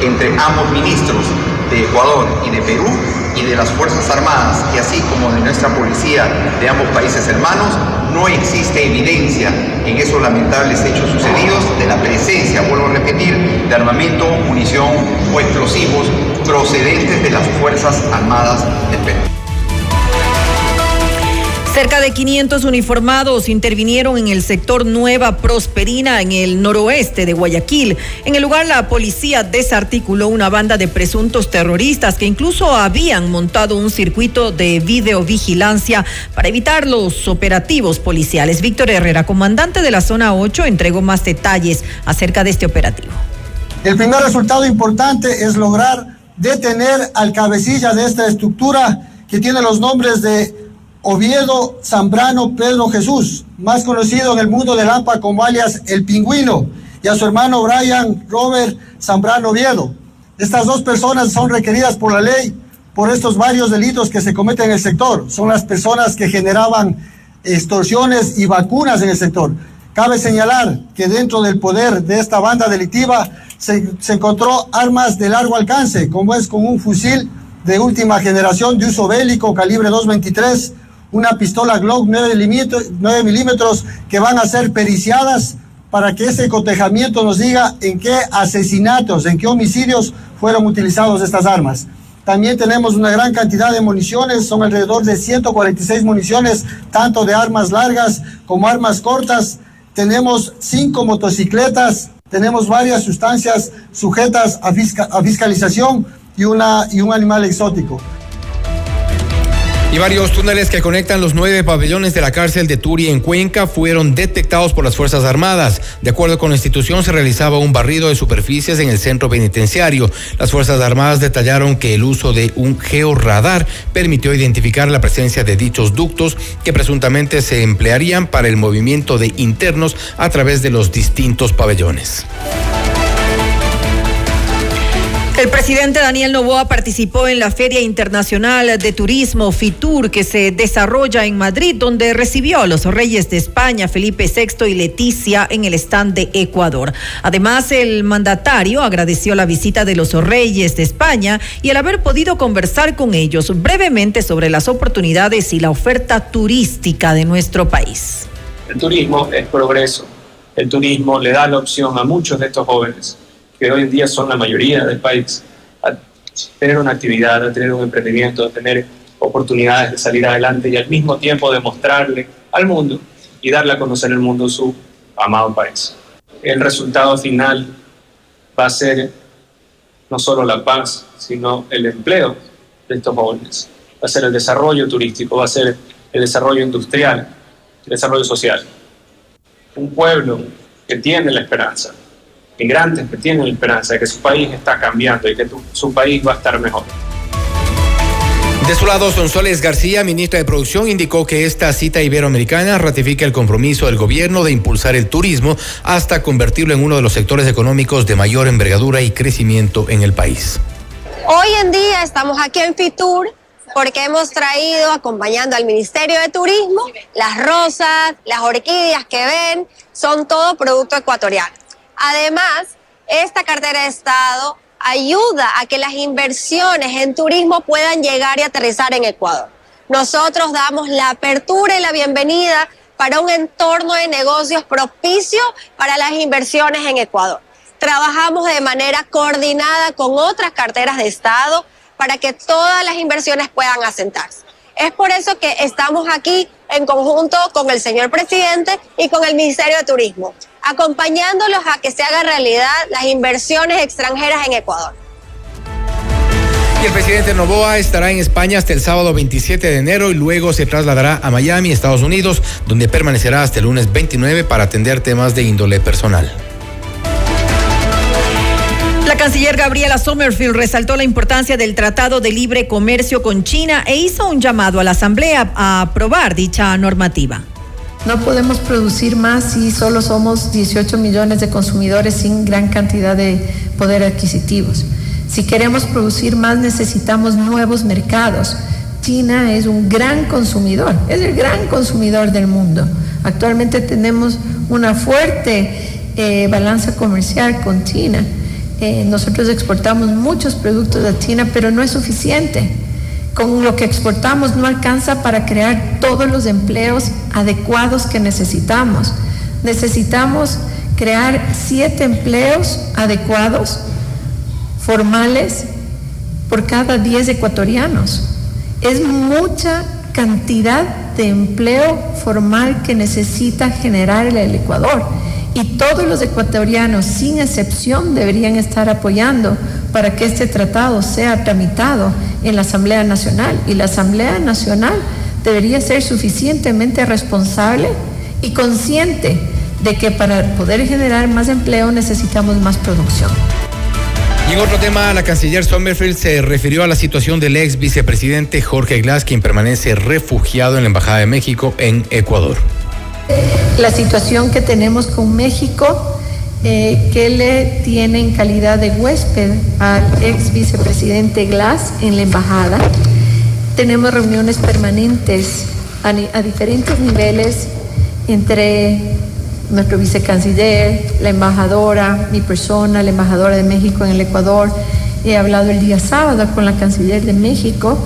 Speaker 17: entre ambos ministros de Ecuador y de Perú y de las Fuerzas Armadas y así como de nuestra policía de ambos países hermanos, no existe evidencia en esos lamentables hechos sucedidos de la presencia, vuelvo a repetir, de armamento, munición o explosivos procedentes de las Fuerzas Armadas del Perú.
Speaker 3: Cerca de 500 uniformados intervinieron en el sector Nueva Prosperina, en el noroeste de Guayaquil. En el lugar, la policía desarticuló una banda de presuntos terroristas que incluso habían montado un circuito de videovigilancia para evitar los operativos policiales. Víctor Herrera, comandante de la zona 8, entregó más detalles acerca de este operativo.
Speaker 18: El primer resultado importante es lograr detener al cabecilla de esta estructura que tiene los nombres de Oviedo Zambrano Pedro Jesús, más conocido en el mundo del AMPA como alias El Pingüino, y a su hermano Brian Robert Zambrano Oviedo. Estas dos personas son requeridas por la ley por estos varios delitos que se cometen en el sector. Son las personas que generaban extorsiones y vacunas en el sector. Cabe señalar que dentro del poder de esta banda delictiva se, se encontró armas de largo alcance, como es con un fusil de última generación de uso bélico calibre 223, una pistola Glock 9 milímetros, 9 milímetros que van a ser periciadas para que ese cotejamiento nos diga en qué asesinatos, en qué homicidios fueron utilizados estas armas. También tenemos una gran cantidad de municiones, son alrededor de 146 municiones, tanto de armas largas como armas cortas. Tenemos cinco motocicletas, tenemos varias sustancias sujetas a, a fiscalización y, una, y un animal exótico.
Speaker 2: Y varios túneles que conectan los nueve pabellones de la cárcel de Turi en Cuenca fueron detectados por las Fuerzas Armadas. De acuerdo con la institución, se realizaba un barrido de superficies en el centro penitenciario. Las Fuerzas Armadas detallaron que el uso de un georradar permitió identificar la presencia de dichos ductos que presuntamente se emplearían para el movimiento de internos a través de los distintos pabellones.
Speaker 3: El presidente Daniel Novoa participó en la Feria Internacional de Turismo FITUR que se desarrolla en Madrid, donde recibió a los reyes de España, Felipe VI y Leticia, en el stand de Ecuador. Además, el mandatario agradeció la visita de los reyes de España y el haber podido conversar con ellos brevemente sobre las oportunidades y la oferta turística de nuestro país.
Speaker 12: El turismo es progreso. El turismo le da la opción a muchos de estos jóvenes que hoy en día son la mayoría del país, a tener una actividad, a tener un emprendimiento, a tener oportunidades de salir adelante y al mismo tiempo demostrarle al mundo y darle a conocer al mundo su amado país. El resultado final va a ser no solo la paz, sino el empleo de estos jóvenes. Va a ser el desarrollo turístico, va a ser el desarrollo industrial, el desarrollo social. Un pueblo que tiene la esperanza migrantes que tienen la esperanza de que su país está cambiando y que tu, su país va a estar mejor.
Speaker 2: De su lado, Sonsoles García, ministra de Producción, indicó que esta cita iberoamericana ratifica el compromiso del gobierno de impulsar el turismo hasta convertirlo en uno de los sectores económicos de mayor envergadura y crecimiento en el país.
Speaker 19: Hoy en día estamos aquí en Fitur porque hemos traído, acompañando al Ministerio de Turismo, las rosas, las orquídeas que ven, son todo producto ecuatoriano. Además, esta cartera de Estado ayuda a que las inversiones en turismo puedan llegar y aterrizar en Ecuador. Nosotros damos la apertura y la bienvenida para un entorno de negocios propicio para las inversiones en Ecuador. Trabajamos de manera coordinada con otras carteras de Estado para que todas las inversiones puedan asentarse. Es por eso que estamos aquí en conjunto con el señor presidente y con el Ministerio de Turismo, acompañándolos a que se haga realidad las inversiones extranjeras en Ecuador.
Speaker 2: Y el presidente Novoa estará en España hasta el sábado 27 de enero y luego se trasladará a Miami, Estados Unidos, donde permanecerá hasta el lunes 29 para atender temas de índole personal.
Speaker 3: La canciller Gabriela Sommerfield resaltó la importancia del Tratado de Libre Comercio con China e hizo un llamado a la Asamblea a aprobar dicha normativa.
Speaker 10: No podemos producir más si solo somos 18 millones de consumidores sin gran cantidad de poder adquisitivos. Si queremos producir más necesitamos nuevos mercados. China es un gran consumidor, es el gran consumidor del mundo. Actualmente tenemos una fuerte eh, balanza comercial con China eh, nosotros exportamos muchos productos a China, pero no es suficiente. Con lo que exportamos no alcanza para crear todos los empleos adecuados que necesitamos. Necesitamos crear siete empleos adecuados, formales, por cada diez ecuatorianos. Es mucha cantidad de empleo formal que necesita generar el Ecuador y todos los ecuatorianos, sin excepción, deberían estar apoyando para que este tratado sea tramitado en la Asamblea Nacional. Y la Asamblea Nacional debería ser suficientemente responsable y consciente de que para poder generar más empleo necesitamos más producción.
Speaker 2: Y en otro tema, la canciller Sommerfield se refirió a la situación del ex vicepresidente Jorge Glass, quien permanece refugiado en la Embajada de México en Ecuador
Speaker 10: la situación que tenemos con México, eh, que le tiene en calidad de huésped al ex vicepresidente Glass en la embajada. Tenemos reuniones permanentes a, a diferentes niveles entre nuestro vicecanciller, la embajadora, mi persona, la embajadora de México en el Ecuador. He hablado el día sábado con la canciller de México.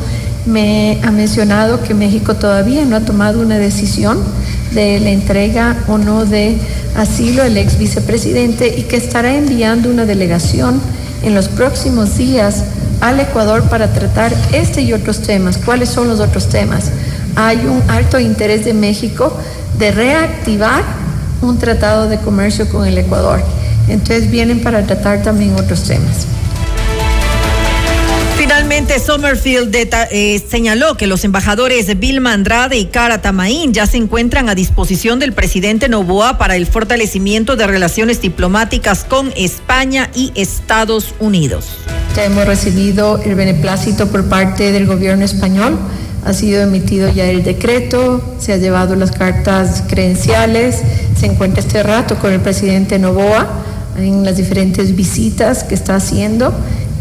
Speaker 10: Me ha mencionado que México todavía no ha tomado una decisión de la entrega o no de asilo el ex vicepresidente y que estará enviando una delegación en los próximos días al Ecuador para tratar este y otros temas. ¿Cuáles son los otros temas? Hay un alto interés de México de reactivar un tratado de comercio con el Ecuador. Entonces vienen para tratar también otros temas.
Speaker 3: Finalmente, Summerfield eh, señaló que los embajadores Vilma Andrade y Cara Tamaín ya se encuentran a disposición del presidente Novoa para el fortalecimiento de relaciones diplomáticas con España y Estados Unidos.
Speaker 10: Ya hemos recibido el beneplácito por parte del gobierno español. Ha sido emitido ya el decreto, se ha llevado las cartas credenciales, se encuentra este rato con el presidente Novoa en las diferentes visitas que está haciendo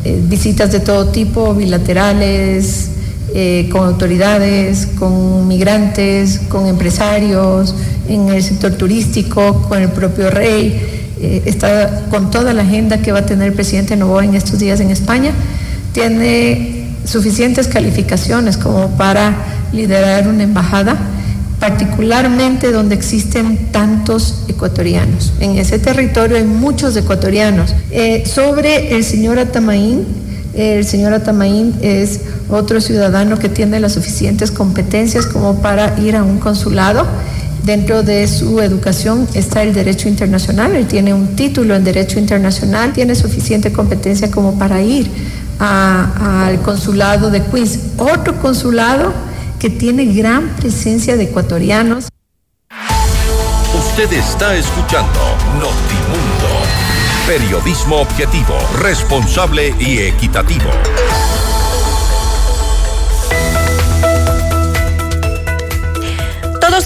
Speaker 10: eh, visitas de todo tipo, bilaterales, eh, con autoridades, con migrantes, con empresarios, en el sector turístico, con el propio rey. Eh, está con toda la agenda que va a tener el presidente Novoa en estos días en España. Tiene suficientes calificaciones como para liderar una embajada particularmente donde existen tantos ecuatorianos. En ese territorio hay muchos ecuatorianos. Eh, sobre el señor Atamaín, el señor Atamaín es otro ciudadano que tiene las suficientes competencias como para ir a un consulado. Dentro de su educación está el derecho internacional, él tiene un título en derecho internacional, tiene suficiente competencia como para ir al consulado de Queens. Otro consulado que tiene gran presencia de ecuatorianos.
Speaker 1: Usted está escuchando Notimundo. Periodismo objetivo, responsable y equitativo.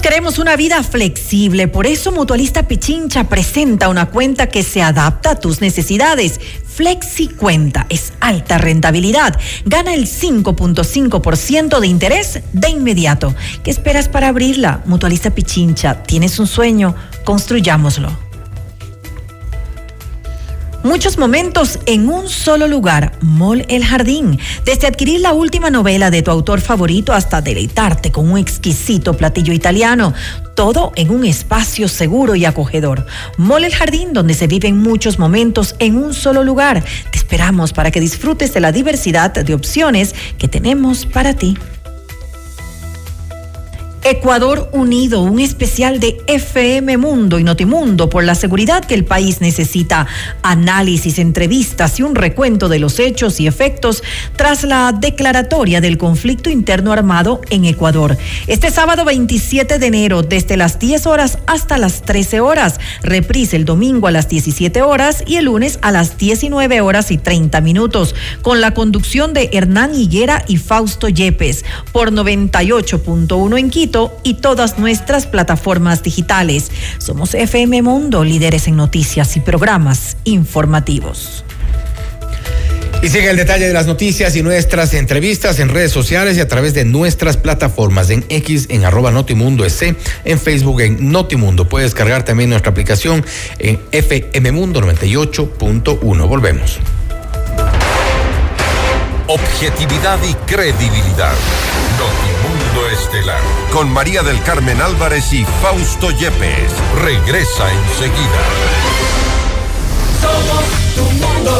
Speaker 3: Queremos una vida flexible, por eso Mutualista Pichincha presenta una cuenta que se adapta a tus necesidades. Flexi Cuenta es alta rentabilidad, gana el 5.5% de interés de inmediato. ¿Qué esperas para abrirla? Mutualista Pichincha, ¿tienes un sueño? Construyámoslo. Muchos momentos en un solo lugar, Mall El Jardín. Desde adquirir la última novela de tu autor favorito hasta deleitarte con un exquisito platillo italiano. Todo en un espacio seguro y acogedor. Mall El Jardín, donde se viven muchos momentos en un solo lugar. Te esperamos para que disfrutes de la diversidad de opciones que tenemos para ti. Ecuador Unido, un especial de FM Mundo y Notimundo por la seguridad que el país necesita. Análisis, entrevistas y un recuento de los hechos y efectos tras la declaratoria del conflicto interno armado en Ecuador. Este sábado 27 de enero, desde las 10 horas hasta las 13 horas. Reprise el domingo a las 17 horas y el lunes a las 19 horas y 30 minutos. Con la conducción de Hernán Higuera y Fausto Yepes por 98.1 en Quito y todas nuestras plataformas digitales. Somos FM Mundo, líderes en noticias y programas informativos.
Speaker 2: Y sigue el detalle de las noticias y nuestras entrevistas en redes sociales y a través de nuestras plataformas en X, en arroba Notimundo en Facebook en Notimundo. Puedes cargar también nuestra aplicación en FM Mundo 98.1. Volvemos.
Speaker 1: Objetividad y credibilidad. Notimundo Estelar. Con María del Carmen Álvarez y Fausto Yepes. Regresa enseguida.
Speaker 16: Somos tu mundo.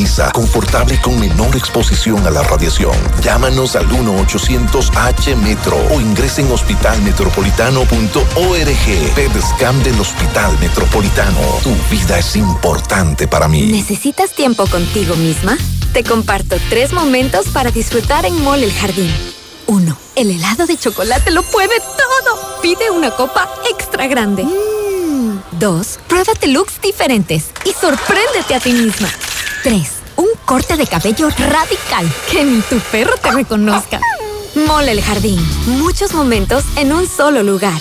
Speaker 20: confortable con menor exposición a la radiación. Llámanos al 1-800-H-METRO o ingresen en hospitalmetropolitano.org. PEDSCAM del Hospital Metropolitano. Tu vida es importante para mí.
Speaker 21: ¿Necesitas tiempo contigo misma? Te comparto tres momentos para disfrutar en Mall El Jardín. Uno, el helado de chocolate lo puede todo. Pide una copa extra grande. Dos, pruébate looks diferentes y sorpréndete a ti misma. Tres, un corte de cabello radical que ni tu perro te reconozca. Mall El Jardín. Muchos momentos en un solo lugar.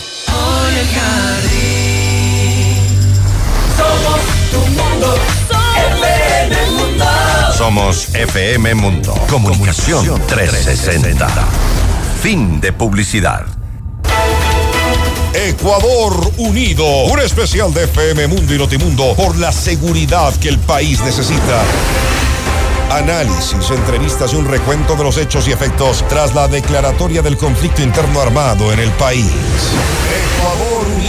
Speaker 16: Somos tu mundo. FM Mundo.
Speaker 1: Somos FM Mundo. Comunicación 360. Fin de publicidad.
Speaker 13: Ecuador Unido, un especial de FM Mundo y Notimundo por la seguridad que el país necesita. Análisis, entrevistas y un recuento de los hechos y efectos tras la declaratoria del conflicto interno armado en el país. Ecuador Unido,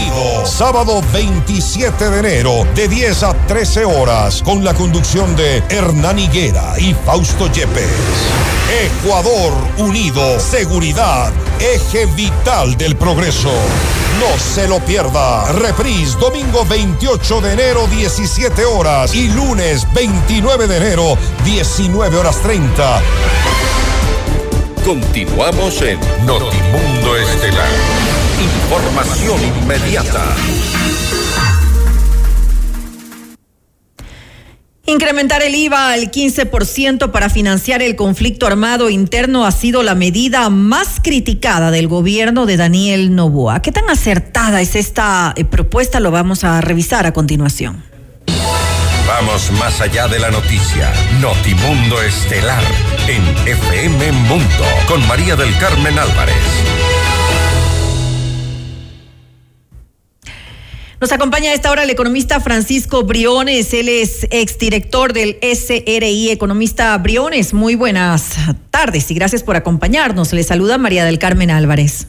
Speaker 13: sábado 27 de enero, de 10 a 13 horas, con la conducción de Hernán Higuera y Fausto Yepes. Ecuador Unido, seguridad, eje vital del progreso. No se lo pierda. Reprise domingo 28 de enero 17 horas y lunes 29 de enero 19 horas 30.
Speaker 1: Continuamos en Notimundo Estelar. Información inmediata.
Speaker 3: Incrementar el IVA al 15% para financiar el conflicto armado interno ha sido la medida más criticada del gobierno de Daniel Novoa. ¿Qué tan acertada es esta eh, propuesta? Lo vamos a revisar a continuación.
Speaker 1: Vamos más allá de la noticia. Notimundo Estelar en FM Mundo con María del Carmen Álvarez.
Speaker 3: Nos acompaña a esta hora el economista Francisco Briones. Él es exdirector del SRI. Economista Briones, muy buenas tardes y gracias por acompañarnos. Le saluda María del Carmen Álvarez.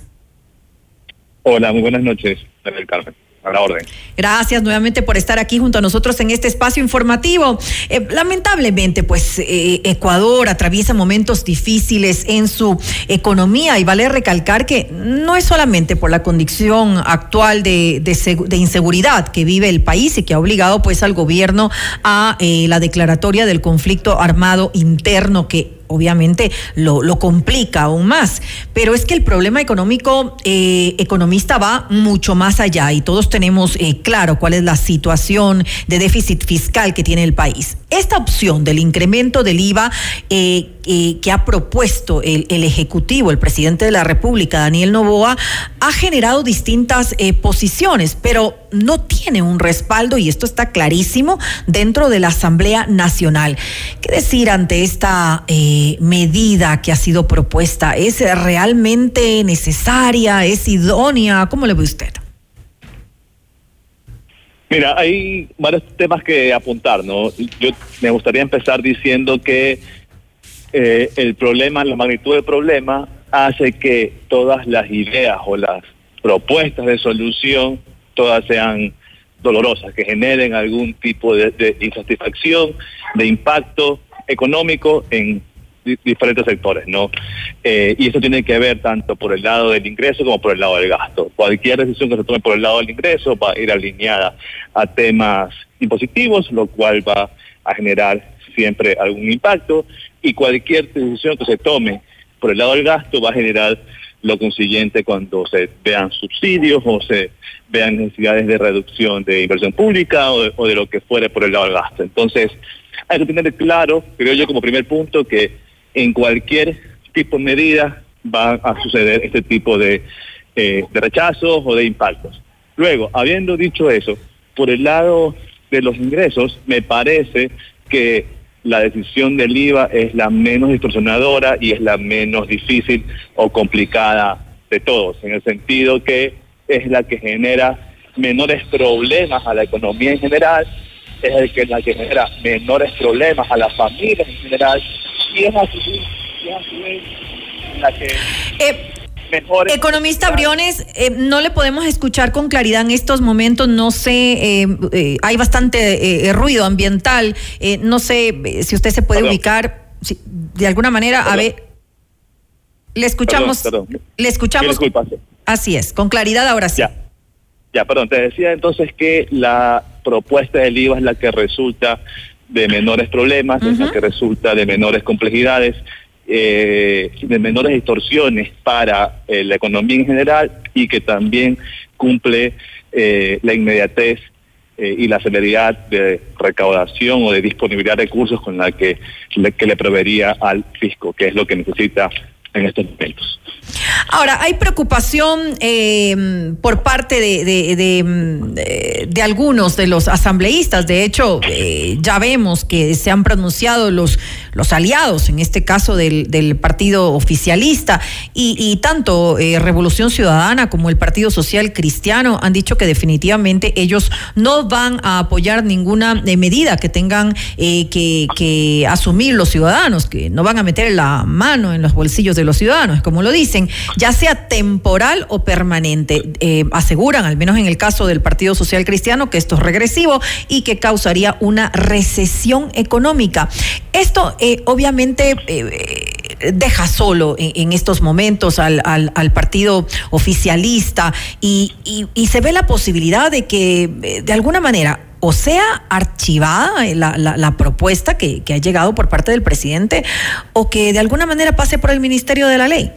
Speaker 22: Hola, muy buenas noches, María del Carmen a la orden.
Speaker 3: Gracias nuevamente por estar aquí junto a nosotros en este espacio informativo. Eh, lamentablemente, pues eh, Ecuador atraviesa momentos difíciles en su economía y vale recalcar que no es solamente por la condición actual de, de, inseguridad que vive el país y que ha obligado pues al gobierno a eh, la declaratoria del conflicto armado interno que obviamente lo, lo, complica aún más. Pero es que el problema económico, eh, economista, va mucho más allá y todos tenemos eh, claro cuál es la situación de déficit fiscal que tiene el país. Esta opción del incremento del IVA eh, que ha propuesto el, Ejecutivo, el presidente de la República, Daniel Novoa, ha generado distintas posiciones, pero no tiene un respaldo, y esto está clarísimo, dentro de la Asamblea Nacional. ¿Qué decir ante esta medida que ha sido propuesta? ¿Es realmente necesaria? ¿Es idónea? ¿Cómo le ve usted?
Speaker 22: Mira, hay varios temas que apuntar, ¿no? Yo me gustaría empezar diciendo que eh, el problema, la magnitud del problema, hace que todas las ideas o las propuestas de solución, todas sean dolorosas, que generen algún tipo de, de insatisfacción, de impacto económico en diferentes sectores, ¿no? Eh, y eso tiene que ver tanto por el lado del ingreso como por el lado del gasto. Cualquier decisión que se tome por el lado del ingreso va a ir alineada a temas impositivos, lo cual va a generar siempre algún impacto, y cualquier decisión que se tome por el lado del gasto va a generar lo consiguiente cuando se vean subsidios o se vean necesidades de reducción de inversión pública o de, o de lo que fuere por el lado del gasto. Entonces, hay que tener claro, creo yo como primer punto, que en cualquier tipo de medida va a suceder este tipo de, eh, de rechazos o de impactos. Luego, habiendo dicho eso, por el lado de los ingresos, me parece que la decisión del IVA es la menos distorsionadora y es la menos difícil o complicada de todos, en el sentido que es la que genera menores problemas a la economía en general, es la que genera menores problemas a las familias en general y es así, la que...
Speaker 3: Eh, Economista Briones, eh, no le podemos escuchar con claridad en estos momentos, no sé, eh, hay bastante ruido ambiental, no sé si usted se puede ubicar de alguna manera, a ver, le escuchamos, le escuchamos, así es, con claridad ahora sí.
Speaker 22: Ya, ya, perdón, te decía entonces que la propuesta del IVA es la que resulta de menores problemas, es la que resulta de menores complejidades, eh, de menores distorsiones para eh, la economía en general y que también cumple eh, la inmediatez y la celeridad de recaudación o de disponibilidad de recursos con la que le, que le proveería al fisco, que es lo que necesita en estos momentos.
Speaker 3: Ahora, hay preocupación eh, por parte de, algunos de los asambleístas. De hecho, eh, ya vemos que se han pronunciado los, los aliados, en este caso del, partido oficialista, y, tanto eh, Revolución Ciudadana como el Partido Social Cristiano han dicho que definitivamente ellos no van a apoyar ninguna eh, medida que tengan eh, que, asumir los ciudadanos, que no van a meter la mano en los bolsillos de los ciudadanos, como lo dicen, ya sea temporal o permanente. Aseguran, al menos en el caso del Partido Social Cristiano, que esto es regresivo y que causaría una recesión económica. Esto eh, obviamente eh, deja solo en, estos momentos al, partido oficialista y, se ve la posibilidad de que eh, de alguna manera o sea archivada eh, la, la- la propuesta que, ha llegado por parte del presidente o que de alguna manera pase por el Ministerio de la Ley.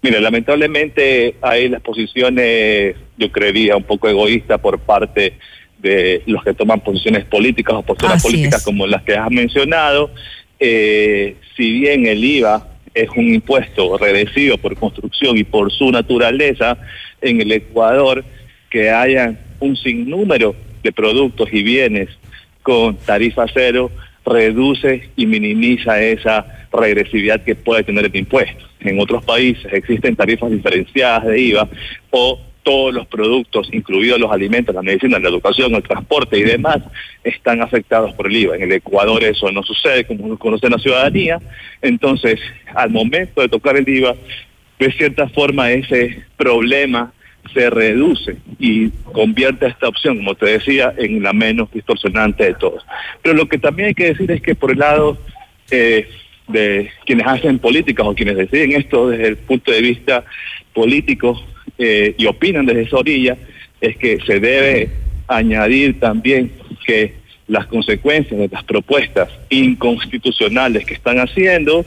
Speaker 22: Mira, lamentablemente hay las posiciones, yo creería, un poco egoístas por parte de los que toman posiciones políticas o posturas
Speaker 23: Así
Speaker 22: políticas
Speaker 23: es.
Speaker 22: como las que has mencionado. Eh, si bien el IVA es un impuesto regresivo por construcción y por su naturaleza, en el Ecuador que haya un sinnúmero de productos y bienes con tarifa cero reduce y minimiza esa regresividad que puede tener el impuesto. En otros países existen tarifas diferenciadas de IVA o todos los productos, incluidos los alimentos, la medicina, la educación, el transporte y demás, están afectados por el IVA. En el Ecuador eso no sucede, como conoce la ciudadanía. Entonces, al momento de tocar el IVA, de cierta forma ese problema se reduce y convierte a esta opción, como te decía, en la menos distorsionante de todos. Pero lo que también hay que decir es que por el lado eh, de quienes hacen políticas o quienes deciden esto desde el punto de vista político eh, y opinan desde esa orilla, es que se debe añadir también que las consecuencias de las propuestas inconstitucionales que están haciendo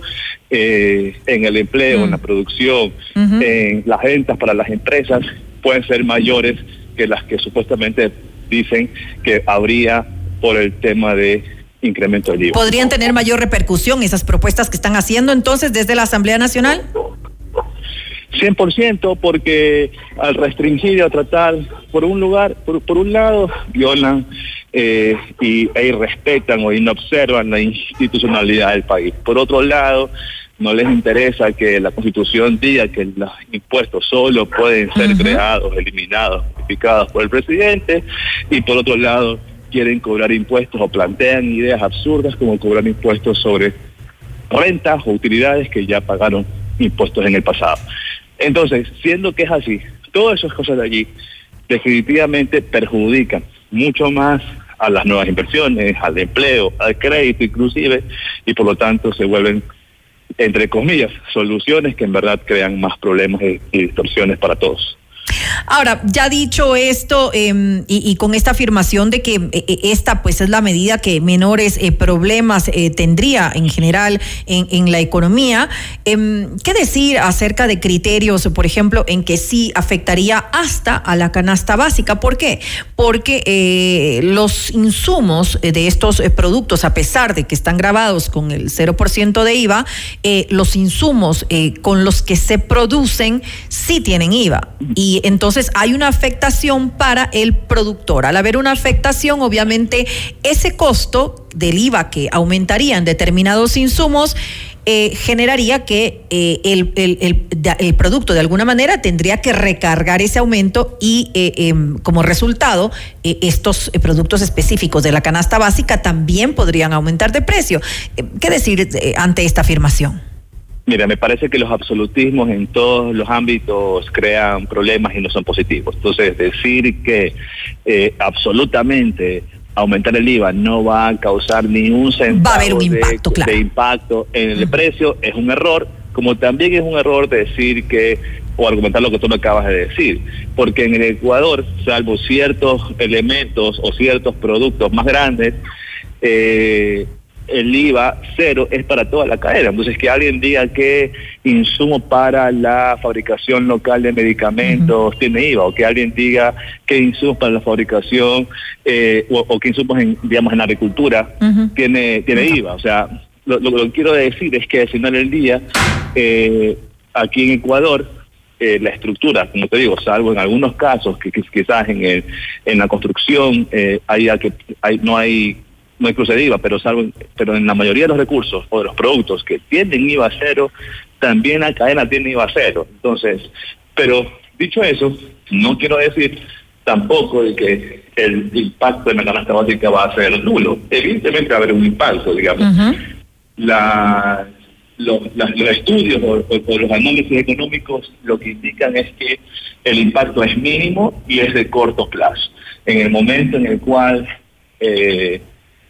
Speaker 22: eh, en el empleo, en la producción, en las ventas para las empresas, pueden ser mayores que las que supuestamente dicen que habría por el tema de incremento del IVA.
Speaker 3: ¿Podrían tener mayor repercusión esas propuestas que están haciendo entonces desde la Asamblea Nacional?
Speaker 22: 100% porque al restringir y a tratar, por un lugar, por, por un lado, violan eh, y e irrespetan o inobservan la institucionalidad del país. Por otro lado, no les interesa que la Constitución diga que los impuestos solo pueden ser creados, eliminados, modificados por el presidente, y por otro lado, quieren cobrar impuestos o plantean ideas absurdas como cobrar impuestos sobre rentas o utilidades que ya pagaron impuestos en el pasado. Entonces, siendo que es así, todas esas cosas de allí definitivamente perjudican mucho más a las nuevas inversiones, al empleo, al crédito inclusive, y por lo tanto se vuelven, entre comillas, soluciones que en verdad crean más problemas y, distorsiones para todos.
Speaker 3: Ahora, ya dicho esto em, y, con esta afirmación de que eh, eh, esta pues es la medida que menores eh, problemas tendría en general en, la economía, em, ¿qué decir acerca de criterios, por ejemplo, en que sí afectaría hasta a la canasta básica? ¿Por qué? Porque los insumos de estos productos, a pesar de que están grabados con el 0% de IVA, los insumos con los que se producen sí tienen IVA. Entonces hay una afectación para el productor. Al haber una afectación, obviamente ese costo del IVA que aumentaría en determinados insumos eh, generaría que eh, el, producto de alguna manera tendría que recargar ese aumento y eh, em, como resultado estos productos específicos de la canasta básica también podrían aumentar de precio. ¿Qué decir ante esta afirmación?
Speaker 22: Mira, me parece que los absolutismos en todos los ámbitos crean problemas y no son positivos. Entonces, decir que eh, absolutamente aumentar el IVA no va a causar ni un centavo
Speaker 3: Va a haber un
Speaker 22: de-
Speaker 3: impacto, claro.
Speaker 22: de impacto en el precio es un error, como también es un error decir que o argumentar lo que tú me acabas de decir, porque en el Ecuador, salvo ciertos elementos o ciertos productos más grandes, eh, el IVA cero es para toda la cadena. Entonces, que alguien diga que insumo para la fabricación local de medicamentos tiene IVA, o que alguien diga que insumos para la fabricación eh, o, o que insumos en, digamos, en la agricultura tiene, tiene IVA. O sea, lo, lo que quiero decir es que al final del día, eh, aquí en Ecuador, eh, la estructura, como te digo, salvo en algunos casos que, que quizás en, el, en la construcción eh, haya que hay, no hay no hay cruce de IVA, pero salvo, pero en la mayoría de los recursos o de los productos que tienen IVA cero, también la cadena tiene IVA cero. Entonces, pero dicho eso, no quiero decir tampoco de que el impacto en la canasta básica va a ser nulo. Evidentemente va a haber un impacto, digamos. la, los, estudios o, o- o los análisis económicos lo que indican es que el impacto es mínimo y es de corto plazo. En el momento en el cual eh,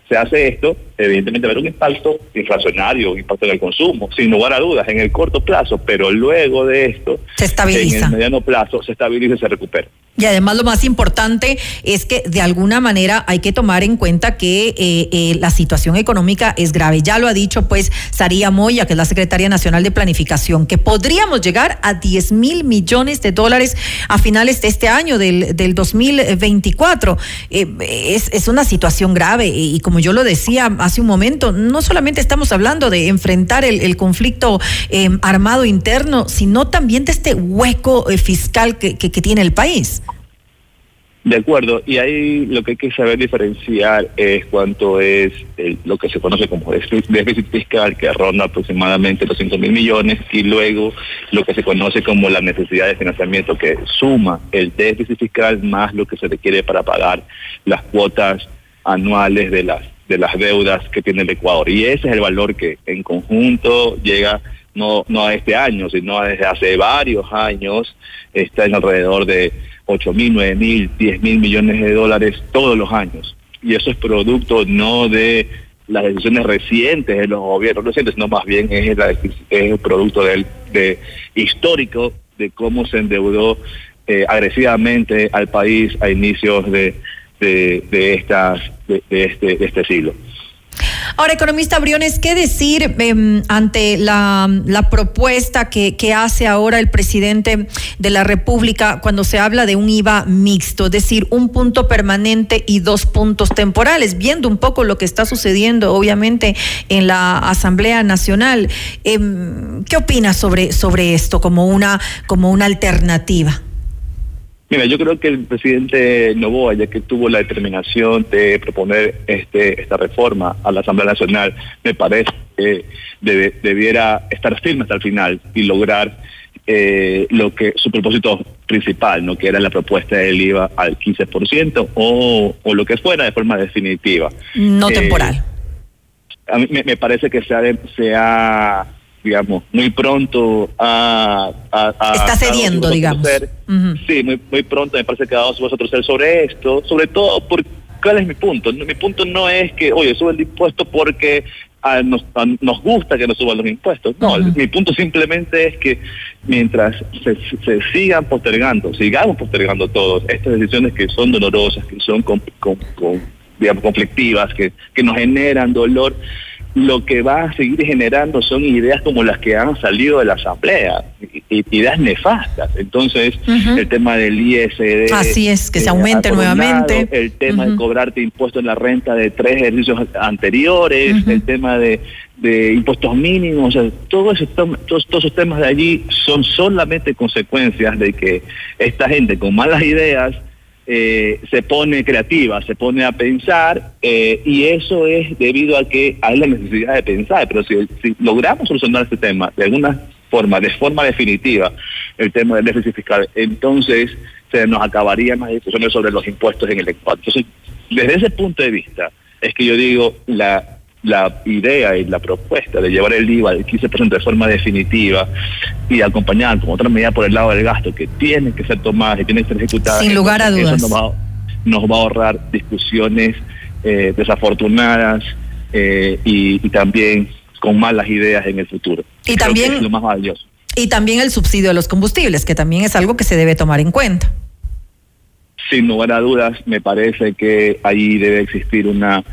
Speaker 22: se hace esto, evidentemente va a haber un impacto inflacionario, un impacto en el consumo, sin lugar a dudas, en el corto plazo, pero luego de esto,
Speaker 3: Se estabiliza.
Speaker 22: en el mediano plazo, se estabiliza y se recupera.
Speaker 3: Y además lo más importante es que de alguna manera hay que tomar en cuenta que eh, eh, la situación económica es grave. Ya lo ha dicho pues Saría Moya, que es la Secretaria Nacional de Planificación, que podríamos llegar a 10 mil millones de dólares a finales de este año, del, del 2024. Eh, es, es una situación grave y, como yo lo decía hace un momento, no solamente estamos hablando de enfrentar el, el conflicto eh, armado interno, sino también de este hueco fiscal que- que- que tiene el país.
Speaker 22: De acuerdo, y ahí lo que hay que saber diferenciar es cuánto es el- lo que se conoce como déficit fiscal, que ronda aproximadamente los 5 mil millones, y luego lo que se conoce como la necesidad de financiamiento, que suma el déficit fiscal más lo que se requiere para pagar las cuotas anuales de las de las deudas que tiene el Ecuador. Y ese es el valor que en conjunto llega no, no a este año, sino desde hace varios años, está en alrededor de 8 mil, 9 mil, 10 mil millones de dólares todos los años. Y eso es producto no de las decisiones recientes de los gobiernos recientes, sino más bien es, la- es producto del de histórico de cómo se endeudó eh, agresivamente al país a inicios de, de, de estas de, de este, de este siglo.
Speaker 3: Ahora, economista Briones, ¿qué decir em, ante la, propuesta que, que hace ahora el presidente de la República cuando se habla de un IVA mixto, es decir, un punto permanente y dos puntos temporales, viendo un poco lo que está sucediendo, obviamente, en la Asamblea Nacional? Em, ¿Qué opinas sobre, sobre esto como una, como una alternativa?
Speaker 22: Mira, yo creo que el presidente Novoa, ya que tuvo la determinación de proponer este esta reforma a la Asamblea Nacional, me parece que debe- debiera estar firme hasta el final y lograr eh, lo que su propósito principal, no que era la propuesta del IVA al 15% o, o lo que fuera de forma definitiva.
Speaker 3: No
Speaker 22: Eh,
Speaker 3: temporal.
Speaker 22: a mí me, me parece que sea, de- sea digamos, muy pronto a... a- a-
Speaker 3: Está
Speaker 22: a-
Speaker 3: cediendo,
Speaker 22: a- a-
Speaker 3: digamos.
Speaker 22: Sí, muy, muy pronto me parece que vamos a retroceder sobre esto, sobre todo porque, ¿cuál es mi punto? Mi punto no es que, oye, sube el impuesto porque ah, nos, ah, nos gusta que nos suban los impuestos. No, mi punto simplemente es que mientras se, se sigan postergando, sigamos postergando todos estas decisiones que son dolorosas, que son con, con- con, digamos, conflictivas, que, que nos generan dolor, lo que va a seguir generando son ideas como las que han salido de la Asamblea, ideas nefastas. Entonces, el tema del ISD.
Speaker 3: Así es, que se
Speaker 22: eh,
Speaker 3: aumente nuevamente.
Speaker 22: el tema de cobrarte impuestos en la renta de tres ejercicios anteriores, el tema de, de impuestos mínimos, o sea, todos, todos esos temas de allí son solamente consecuencias de que esta gente con malas ideas eh, se pone creativa, se pone a pensar eh, y eso es debido a que hay la necesidad de pensar, pero si, logramos solucionar este tema de alguna forma, de forma definitiva, el tema del déficit fiscal, entonces se nos acabarían las discusiones sobre los impuestos en el Ecuador. Entonces, desde ese punto de vista, es que yo digo, la, la idea y la propuesta de llevar el IVA del 15% de forma definitiva y acompañar con otra medida por el lado del gasto que tiene que ser tomada y tiene que ser ejecutada.
Speaker 3: Sin lugar a
Speaker 22: Eso
Speaker 3: dudas.
Speaker 22: nos va, nos va a ahorrar discusiones eh, desafortunadas eh, y, y también con malas ideas en el futuro.
Speaker 3: Y
Speaker 22: Creo que
Speaker 3: también-
Speaker 22: es lo más valioso.
Speaker 3: Y también el subsidio de los combustibles, que también es algo que se debe tomar en cuenta.
Speaker 22: Sin lugar a dudas, me parece que ahí debe existir una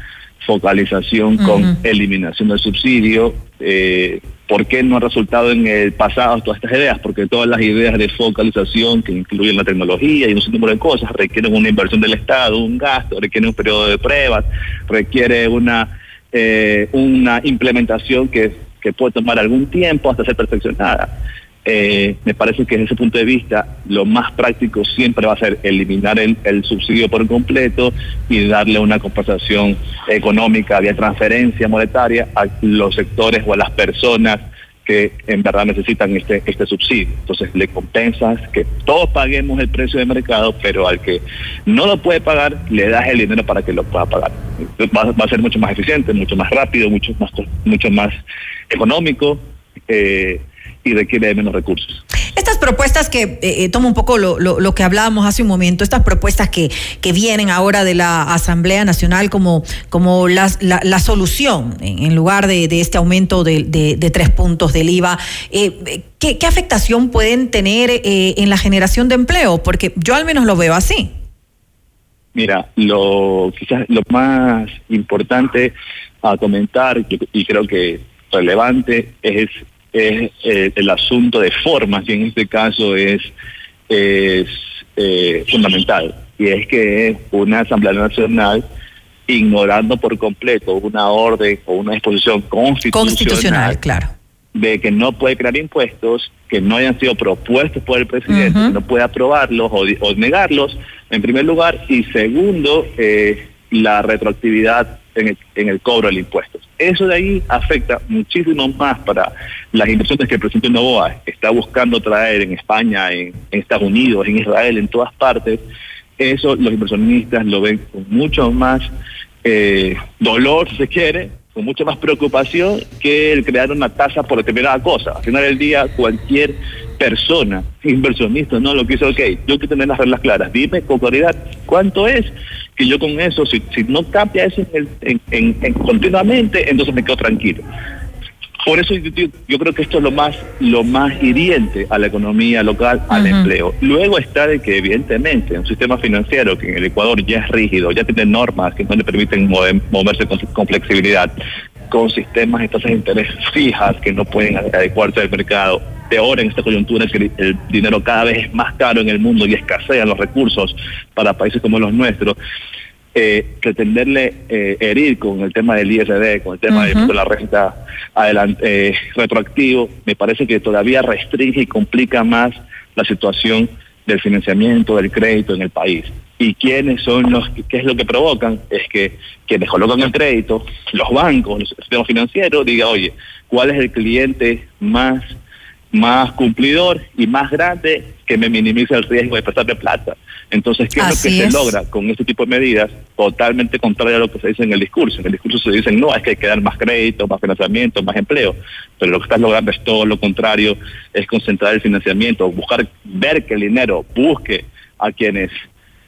Speaker 22: focalización con eliminación del subsidio. Eh, ¿Por qué no ha resultado en el pasado todas estas ideas? Porque todas las ideas de focalización que incluyen la tecnología y un número de cosas requieren una inversión del Estado, un gasto, requieren un periodo de pruebas, requiere una, eh, una implementación que, que puede tomar algún tiempo hasta ser perfeccionada. Eh, me parece que desde ese punto de vista lo más práctico siempre va a ser eliminar el, subsidio por completo y darle una compensación económica vía transferencia monetaria a los sectores o a las personas que en verdad necesitan este, este subsidio. Entonces le compensas que todos paguemos el precio de mercado, pero al que no lo puede pagar, le das el dinero para que lo pueda pagar. Va, va a ser mucho más eficiente, mucho más rápido, mucho más, mucho más económico. Eh, y requiere de menos recursos.
Speaker 3: Estas propuestas que, eh, eh, tomo un poco lo, lo, lo, que hablábamos hace un momento, estas propuestas que, que vienen ahora de la Asamblea Nacional como, como la, la, la solución en lugar de, de este aumento de, de, de, tres puntos del IVA, eh, ¿qué, ¿qué, afectación pueden tener eh, en la generación de empleo? Porque yo al menos lo veo así.
Speaker 22: Mira, lo quizás lo más importante a comentar y creo que relevante es es eh, el asunto de formas y en este caso es, es eh, fundamental y es que una Asamblea Nacional ignorando por completo una orden o una disposición constitucional,
Speaker 3: constitucional claro.
Speaker 22: de que no puede crear impuestos que no hayan sido propuestos por el presidente, uh -huh. no puede aprobarlos o, o, negarlos, en primer lugar, y segundo, eh, la retroactividad en el, en el cobro del impuesto. Eso de ahí afecta muchísimo más para las inversiones que el presidente Novoa está buscando traer en España, en, Estados Unidos, en Israel, en todas partes. Eso los inversionistas lo ven con mucho más eh, dolor, se quiere, con mucha más preocupación que el crear una tasa por determinada cosa. Al final del día, cualquier persona, inversionista, no lo que dice, ok, yo quiero tener las reglas claras, dime con claridad cuánto es, que yo con eso, si, si no cambia eso en el, en, en, continuamente, entonces me quedo tranquilo. Por eso yo, yo, creo que esto es lo más, lo más hiriente a la economía local, al uh -huh. empleo. Luego está de que evidentemente un sistema financiero que en el Ecuador ya es rígido, ya tiene normas que no le permiten mover, moverse con, con, flexibilidad, con sistemas de tasas de interés fijas que no pueden adecuarse al mercado. Peor en esta coyuntura es que el dinero cada vez es más caro en el mundo y escasean los recursos para países como los nuestros eh, pretenderle eh, herir con el tema del ISD, con el tema uh -huh. de la renta adelante, eh, retroactivo, me parece que todavía restringe y complica más la situación del financiamiento, del crédito en el país. ¿Y quiénes son los, qué es lo que provocan? Es que quienes colocan el crédito, los bancos, los sistemas financieros, diga, oye, ¿cuál es el cliente más más cumplidor y más grande que me minimice el riesgo de prestarle plata. Entonces, ¿qué Así es lo que es. se logra con este tipo de medidas? Totalmente contrario a lo que se dice en el discurso. En el discurso se dicen, no, es que hay que dar más crédito, más financiamiento, más empleo. Pero lo que estás logrando es todo lo contrario, es concentrar el financiamiento, buscar, ver que el dinero busque a quienes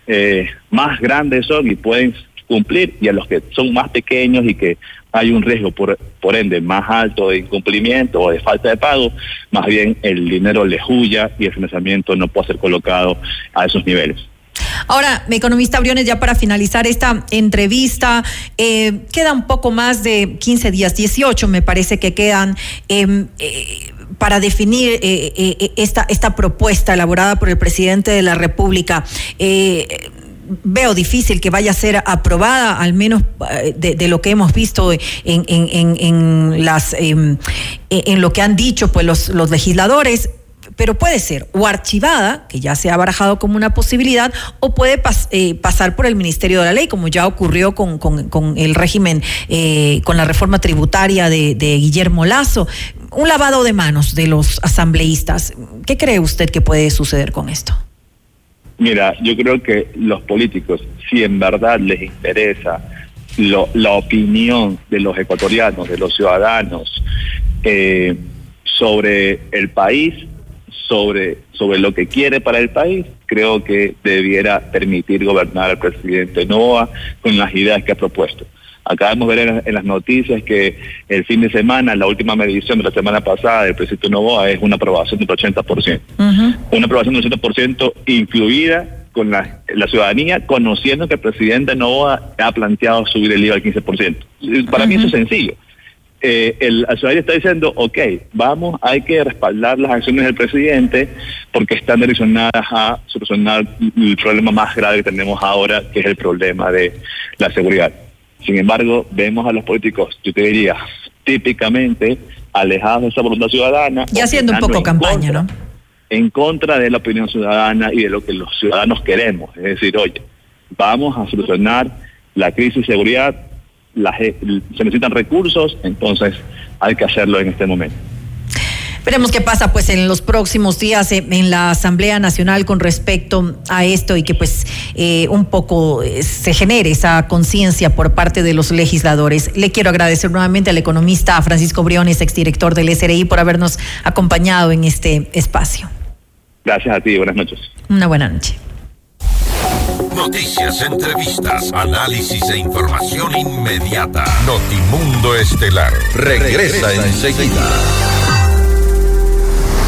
Speaker 22: eh, más grandes son y pueden cumplir y a los que son más pequeños y que hay un riesgo por, por ende más alto de incumplimiento o de falta de pago, más bien el dinero le huya y el financiamiento no puede ser colocado a esos niveles.
Speaker 3: Ahora, economista Briones, ya para finalizar esta entrevista, eh, queda un poco más de 15 días, 18 me parece que quedan. Eh, eh, para definir eh, eh, esta, esta propuesta elaborada por el presidente de la República. Eh, veo difícil que vaya a ser aprobada, al menos de, de lo que hemos visto en, en, en, las en, en, lo que han dicho pues los, los legisladores pero puede ser o archivada, que ya se ha barajado como una posibilidad, o puede pas, eh, pasar por el Ministerio de la Ley, como ya ocurrió con, con, con el régimen, eh, con la reforma tributaria de, de, Guillermo Lazo. Un lavado de manos de los asambleístas. ¿Qué cree usted que puede suceder con esto?
Speaker 22: Mira, yo creo que los políticos, si en verdad les interesa la opinión de los ecuatorianos, de los ciudadanos, eh, sobre el país, sobre, sobre lo que quiere para el país, creo que debiera permitir gobernar al presidente Novoa con las ideas que ha propuesto. Acabamos de ver en, en, las noticias que el fin de semana, la última medición de la semana pasada del presidente Novoa es una aprobación del 80%. Uh -huh. Una aprobación del 80% incluida con la, la, ciudadanía, conociendo que el presidente Novoa ha planteado subir el IVA al 15%. Para uh -huh. mí eso es sencillo eh, el, la ciudadanía está diciendo, ok, vamos, hay que respaldar las acciones del presidente porque están direccionadas a solucionar el problema más grave que tenemos ahora, que es el problema de la seguridad. Sin embargo, vemos a los políticos, yo te diría, típicamente alejados de esa voluntad ciudadana.
Speaker 3: Y haciendo un poco campaña, ¿no?
Speaker 22: En contra de la opinión ciudadana y de lo que los ciudadanos queremos. Es decir, oye, vamos a solucionar la crisis de seguridad, se necesitan recursos, entonces hay que hacerlo en este momento.
Speaker 3: Veremos qué pasa pues en los próximos días en la Asamblea Nacional con respecto a esto y que pues eh, un poco eh, se genere esa conciencia por parte de los legisladores. Le quiero agradecer nuevamente al economista Francisco Briones, exdirector del SRI, por habernos acompañado en este espacio.
Speaker 22: Gracias a ti, buenas noches.
Speaker 3: Una buena noche.
Speaker 1: Noticias, entrevistas, análisis e información inmediata. Notimundo Estelar regresa, enseguida.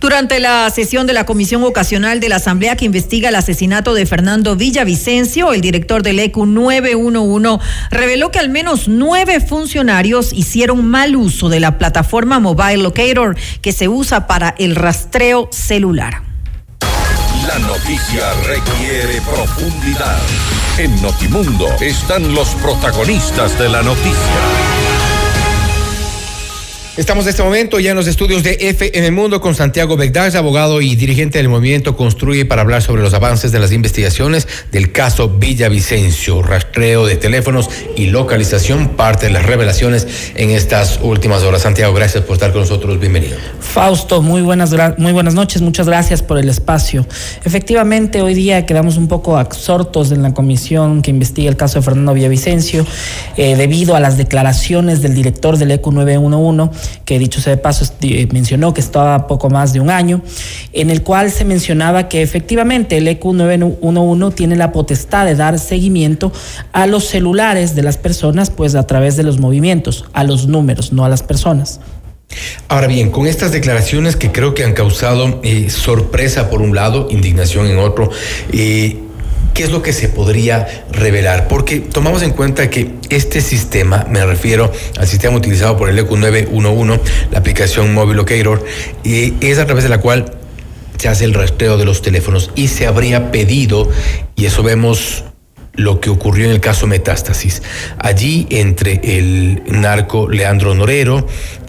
Speaker 3: Durante la sesión de la Comisión Ocasional de la Asamblea que investiga el asesinato de Fernando Villavicencio, el director del ECU 911 reveló que al menos nueve funcionarios hicieron mal uso de la plataforma Mobile Locator que se usa para el rastreo celular.
Speaker 1: La noticia requiere profundidad. En Notimundo están los protagonistas de la noticia.
Speaker 2: Estamos en este momento ya en los estudios de FM Mundo con Santiago Begdaz, abogado y dirigente del movimiento Construye para hablar sobre los avances de las investigaciones del caso Villavicencio, rastreo de teléfonos y localización, parte de las revelaciones en estas últimas horas. Santiago, gracias por estar con nosotros, bienvenido.
Speaker 23: Fausto, muy buenas, muy buenas noches, muchas gracias por el espacio. Efectivamente, hoy día quedamos un poco absortos en la comisión que investiga el caso de Fernando Villavicencio, eh, debido a las declaraciones del director del ECU 911 que dicho sea de paso eh, mencionó que estaba poco más de un año, en el cual se mencionaba que efectivamente el EQ 911 tiene la potestad de dar seguimiento a los celulares de las personas, pues a través de los movimientos, a los números, no a las personas.
Speaker 2: Ahora bien, con estas declaraciones que creo que han causado eh, sorpresa por un lado, indignación en otro, eh, ¿qué es lo que se podría revelar? Porque tomamos en cuenta que este sistema, me refiero al sistema utilizado por el ECU 911, la aplicación Mobile Locator, eh, es a través de la cual se hace el rastreo de los teléfonos y se habría pedido, y eso vemos lo que ocurrió en el caso Metástasis. Allí entre el narco Leandro Norero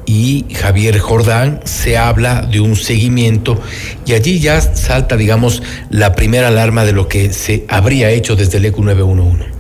Speaker 2: y Javier Jordán se habla de un seguimiento y allí ya salta, digamos, la primera alarma de lo que se habría hecho desde el ECU 911.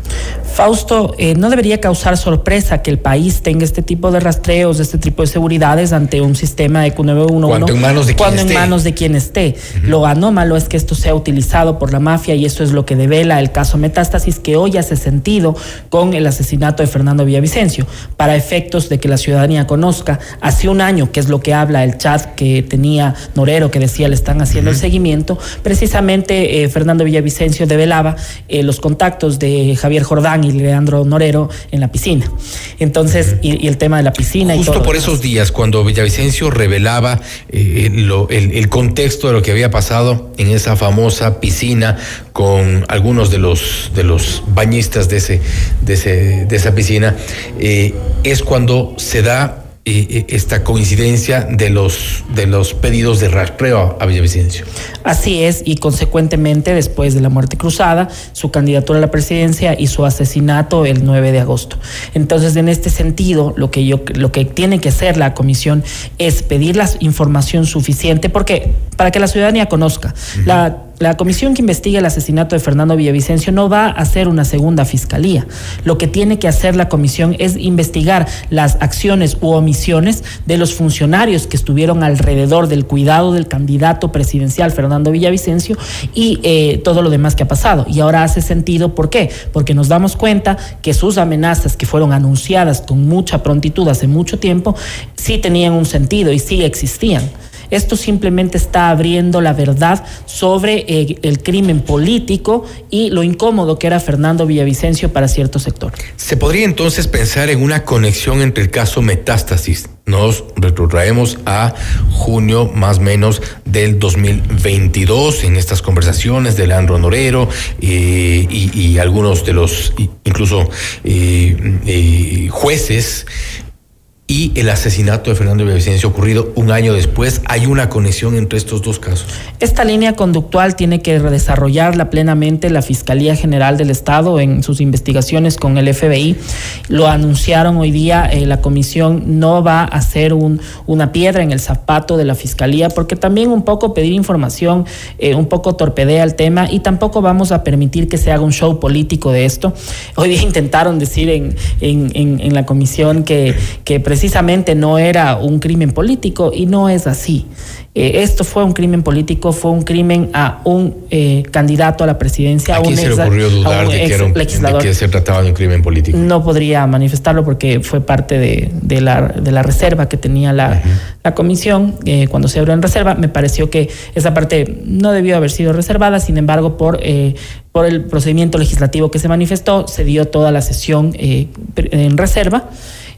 Speaker 23: Fausto, eh, no debería causar sorpresa que el país tenga este tipo de rastreos, este tipo de seguridades ante un sistema de Q911.
Speaker 2: Cuando en manos de quien esté.
Speaker 23: en manos de quien esté. Lo anómalo es que esto sea utilizado por la mafia y eso es lo que devela el caso Metástasis que hoy hace sentido con el asesinato de Fernando Villavicencio. Para efectos de que la ciudadanía conozca, hace un año, que es lo que habla el chat que tenía Norero, que decía le están haciendo el seguimiento, precisamente eh, Fernando Villavicencio develaba eh, los contactos de Javier Jordán y Leandro Norero en la piscina. Entonces, y, el tema de la piscina
Speaker 2: Justo
Speaker 23: y todo.
Speaker 2: por esos días, cuando Villavicencio revelaba eh, lo- el, el contexto de lo que había pasado en esa famosa piscina con algunos de los de los bañistas de ese de ese de esa piscina, eh, es cuando se da eh, esta coincidencia de los de los pedidos de rastreo a, a Villavicencio.
Speaker 23: Así es, y consecuentemente, después de la muerte cruzada, su candidatura a la presidencia y su asesinato el 9 de agosto. Entonces, en este sentido, lo que yo lo que tiene que hacer la comisión es pedir la información suficiente, porque para que la ciudadanía conozca, la la comisión que investiga el asesinato de Fernando Villavicencio no va a hacer una segunda fiscalía. Lo que tiene que hacer la comisión es investigar las acciones u omisiones de los funcionarios que estuvieron alrededor del cuidado del candidato presidencial Fernando Villavicencio y eh, todo lo demás que ha pasado. Y ahora hace sentido, ¿por qué? Porque nos damos cuenta que sus amenazas que fueron anunciadas con mucha prontitud hace mucho tiempo, sí tenían un sentido y sí existían. Esto simplemente está abriendo la verdad sobre eh, el crimen político y lo incómodo que era Fernando Villavicencio para cierto sector.
Speaker 2: Se podría entonces pensar en una conexión entre el caso Metástasis. Nos retrotraemos a junio más o menos del 2022 en estas conversaciones de Leandro Norero eh, y, algunos de los incluso eh, jueces y el asesinato de Fernando Villavicencio ocurrido un año después. Hay una conexión entre estos dos casos.
Speaker 23: Esta línea conductual tiene que desarrollarla plenamente la Fiscalía General del Estado en sus investigaciones con el FBI. Lo anunciaron hoy día, eh, la comisión no va a ser un, una piedra en el zapato de la Fiscalía porque también un poco pedir información, eh, un poco torpedea el tema y tampoco vamos a permitir que se haga un show político de esto. Hoy día [LAUGHS] intentaron decir en la comisión que, que precisamente no era un crimen político y no es así. Eh, esto fue un crimen político, fue un crimen a un eh, candidato a la presidencia.
Speaker 2: ¿A quién se le ocurrió dudar de que, era un- de que se trataba de un crimen político?
Speaker 23: No podría manifestarlo porque fue parte de, de la, de la reserva que tenía la, la comisión eh, cuando se abrió en reserva. Me pareció que esa parte no debió haber sido reservada, sin embargo, por, por el procedimiento legislativo que se manifestó, se dio toda la sesión eh, en reserva.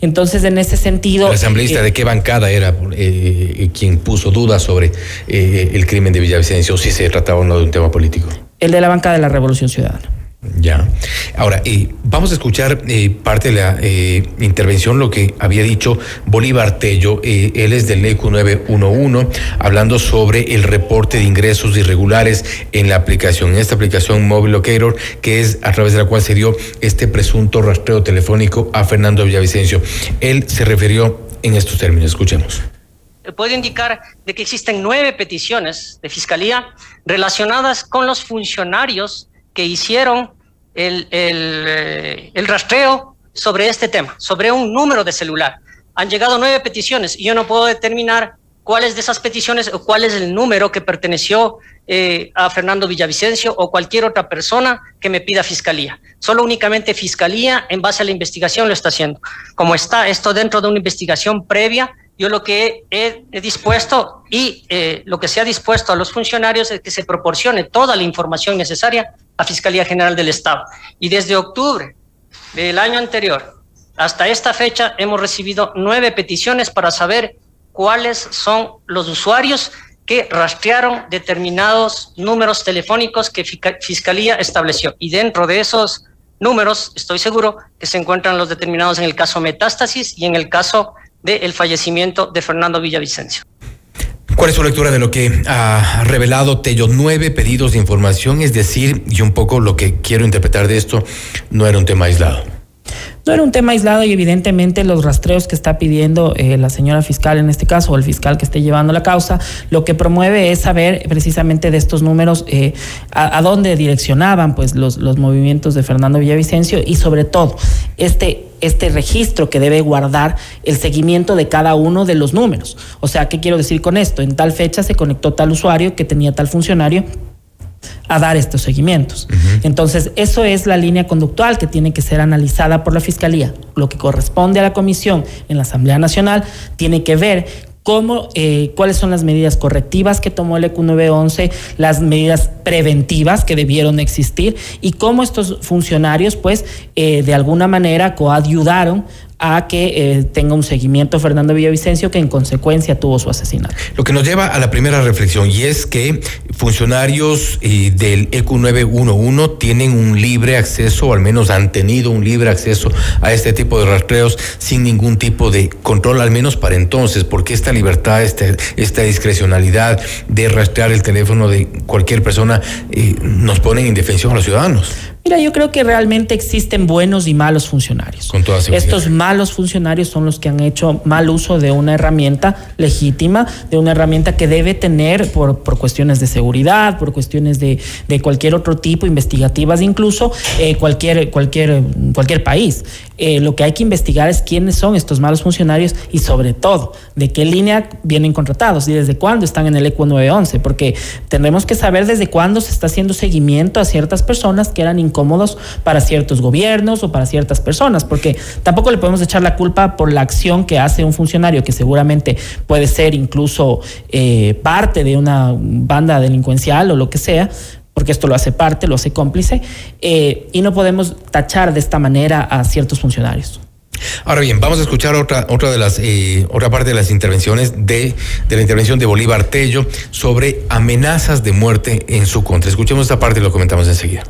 Speaker 23: Entonces, en ese sentido...
Speaker 2: ¿El asambleísta
Speaker 23: eh,
Speaker 2: de qué bancada era eh, quien puso dudas sobre eh, el crimen de Villavicencio, si se trataba o no de un tema político?
Speaker 23: el de la banca de la Revolución Ciudadana.
Speaker 2: Ya. Ahora, eh, vamos a escuchar eh, parte de la eh, intervención, lo que había dicho Bolívar Tello. eh, él es del ECU 911, hablando sobre el reporte de ingresos irregulares en la aplicación, en esta aplicación Mobile Locator, que es a través de la cual se dio este presunto rastreo telefónico a Fernando Villavicencio. Él se refirió en estos términos. Escuchemos.
Speaker 24: puedo indicar de que existen nueve peticiones de fiscalía relacionadas con los funcionarios que hicieron el, eh, el rastreo sobre este tema, sobre un número de celular. Han llegado nueve peticiones y yo no puedo determinar cuáles de esas peticiones o cuál es el número que perteneció eh, a Fernando Villavicencio o cualquier otra persona que me pida fiscalía. Solo únicamente fiscalía en base a la investigación lo está haciendo. Como está esto dentro de una investigación previa, yo lo que he, dispuesto y eh, lo que se ha dispuesto a los funcionarios es que se proporcione toda la información necesaria a Fiscalía General del Estado. Y desde octubre del año anterior hasta esta fecha hemos recibido nueve peticiones para saber cuáles son los usuarios que rastrearon determinados números telefónicos que Fiscalía estableció. Y dentro de esos números, estoy seguro que se encuentran los determinados en el caso Metástasis y en el caso del fallecimiento de Fernando Villavicencio.
Speaker 2: ¿Cuál es su lectura de lo que ha revelado Tello? Nueve pedidos de información, es decir, y un poco lo que quiero interpretar de esto, no era un tema aislado.
Speaker 23: No era un tema aislado y evidentemente los rastreos que está pidiendo eh, la señora fiscal en este caso o el fiscal que esté llevando la causa, lo que promueve es saber precisamente de estos números eh, a, a dónde direccionaban pues los, los movimientos de Fernando Villavicencio y sobre todo este este registro que debe guardar el seguimiento de cada uno de los números. O sea, ¿qué quiero decir con esto? En tal fecha se conectó tal usuario que tenía tal funcionario a dar estos seguimientos. Entonces, eso es la línea conductual que tiene que ser analizada por la Fiscalía. Lo que corresponde a la Comisión en la Asamblea Nacional tiene que ver cómo, eh, cuáles son las medidas correctivas que tomó el EQ 911, las medidas preventivas que debieron existir y cómo estos funcionarios, pues, eh, de alguna manera coayudaron a que eh, tenga un seguimiento Fernando Villavicencio, que en consecuencia tuvo su asesinato.
Speaker 2: Lo que nos lleva a la primera reflexión, y es que funcionarios eh, del EQ 911 tienen un libre acceso, o al menos han tenido un libre acceso a este tipo de rastreos sin ningún tipo de control, al menos para entonces, porque esta libertad, esta, esta discrecionalidad de rastrear el teléfono de cualquier persona eh, nos pone en indefensión a los ciudadanos.
Speaker 23: Mira, yo creo que realmente existen buenos y malos funcionarios.
Speaker 2: Con toda seguridad.
Speaker 23: Estos malos funcionarios son los que han hecho mal uso de una herramienta legítima, de una herramienta que debe tener por, por cuestiones de seguridad, por cuestiones de, de cualquier otro tipo, investigativas incluso, eh, cualquier, cualquier, cualquier país. Eh, lo que hay que investigar es quiénes son estos malos funcionarios y sobre todo de qué línea vienen contratados y desde cuándo están en el ECU 911, porque tendremos que saber desde cuándo se está haciendo seguimiento a ciertas personas que eran incómodos para ciertos gobiernos o para ciertas personas, porque tampoco le podemos echar la culpa por la acción que hace un funcionario que seguramente puede ser incluso eh, parte de una banda delincuencial o lo que sea, porque esto lo hace parte, lo hace cómplice, eh, y no podemos tachar de esta manera a ciertos funcionarios.
Speaker 2: Ahora bien, vamos a escuchar otra, otra de las, eh, otra parte de las intervenciones de, de la intervención de Bolívar Tello sobre amenazas de muerte en su contra. Escuchemos esta parte y lo comentamos enseguida.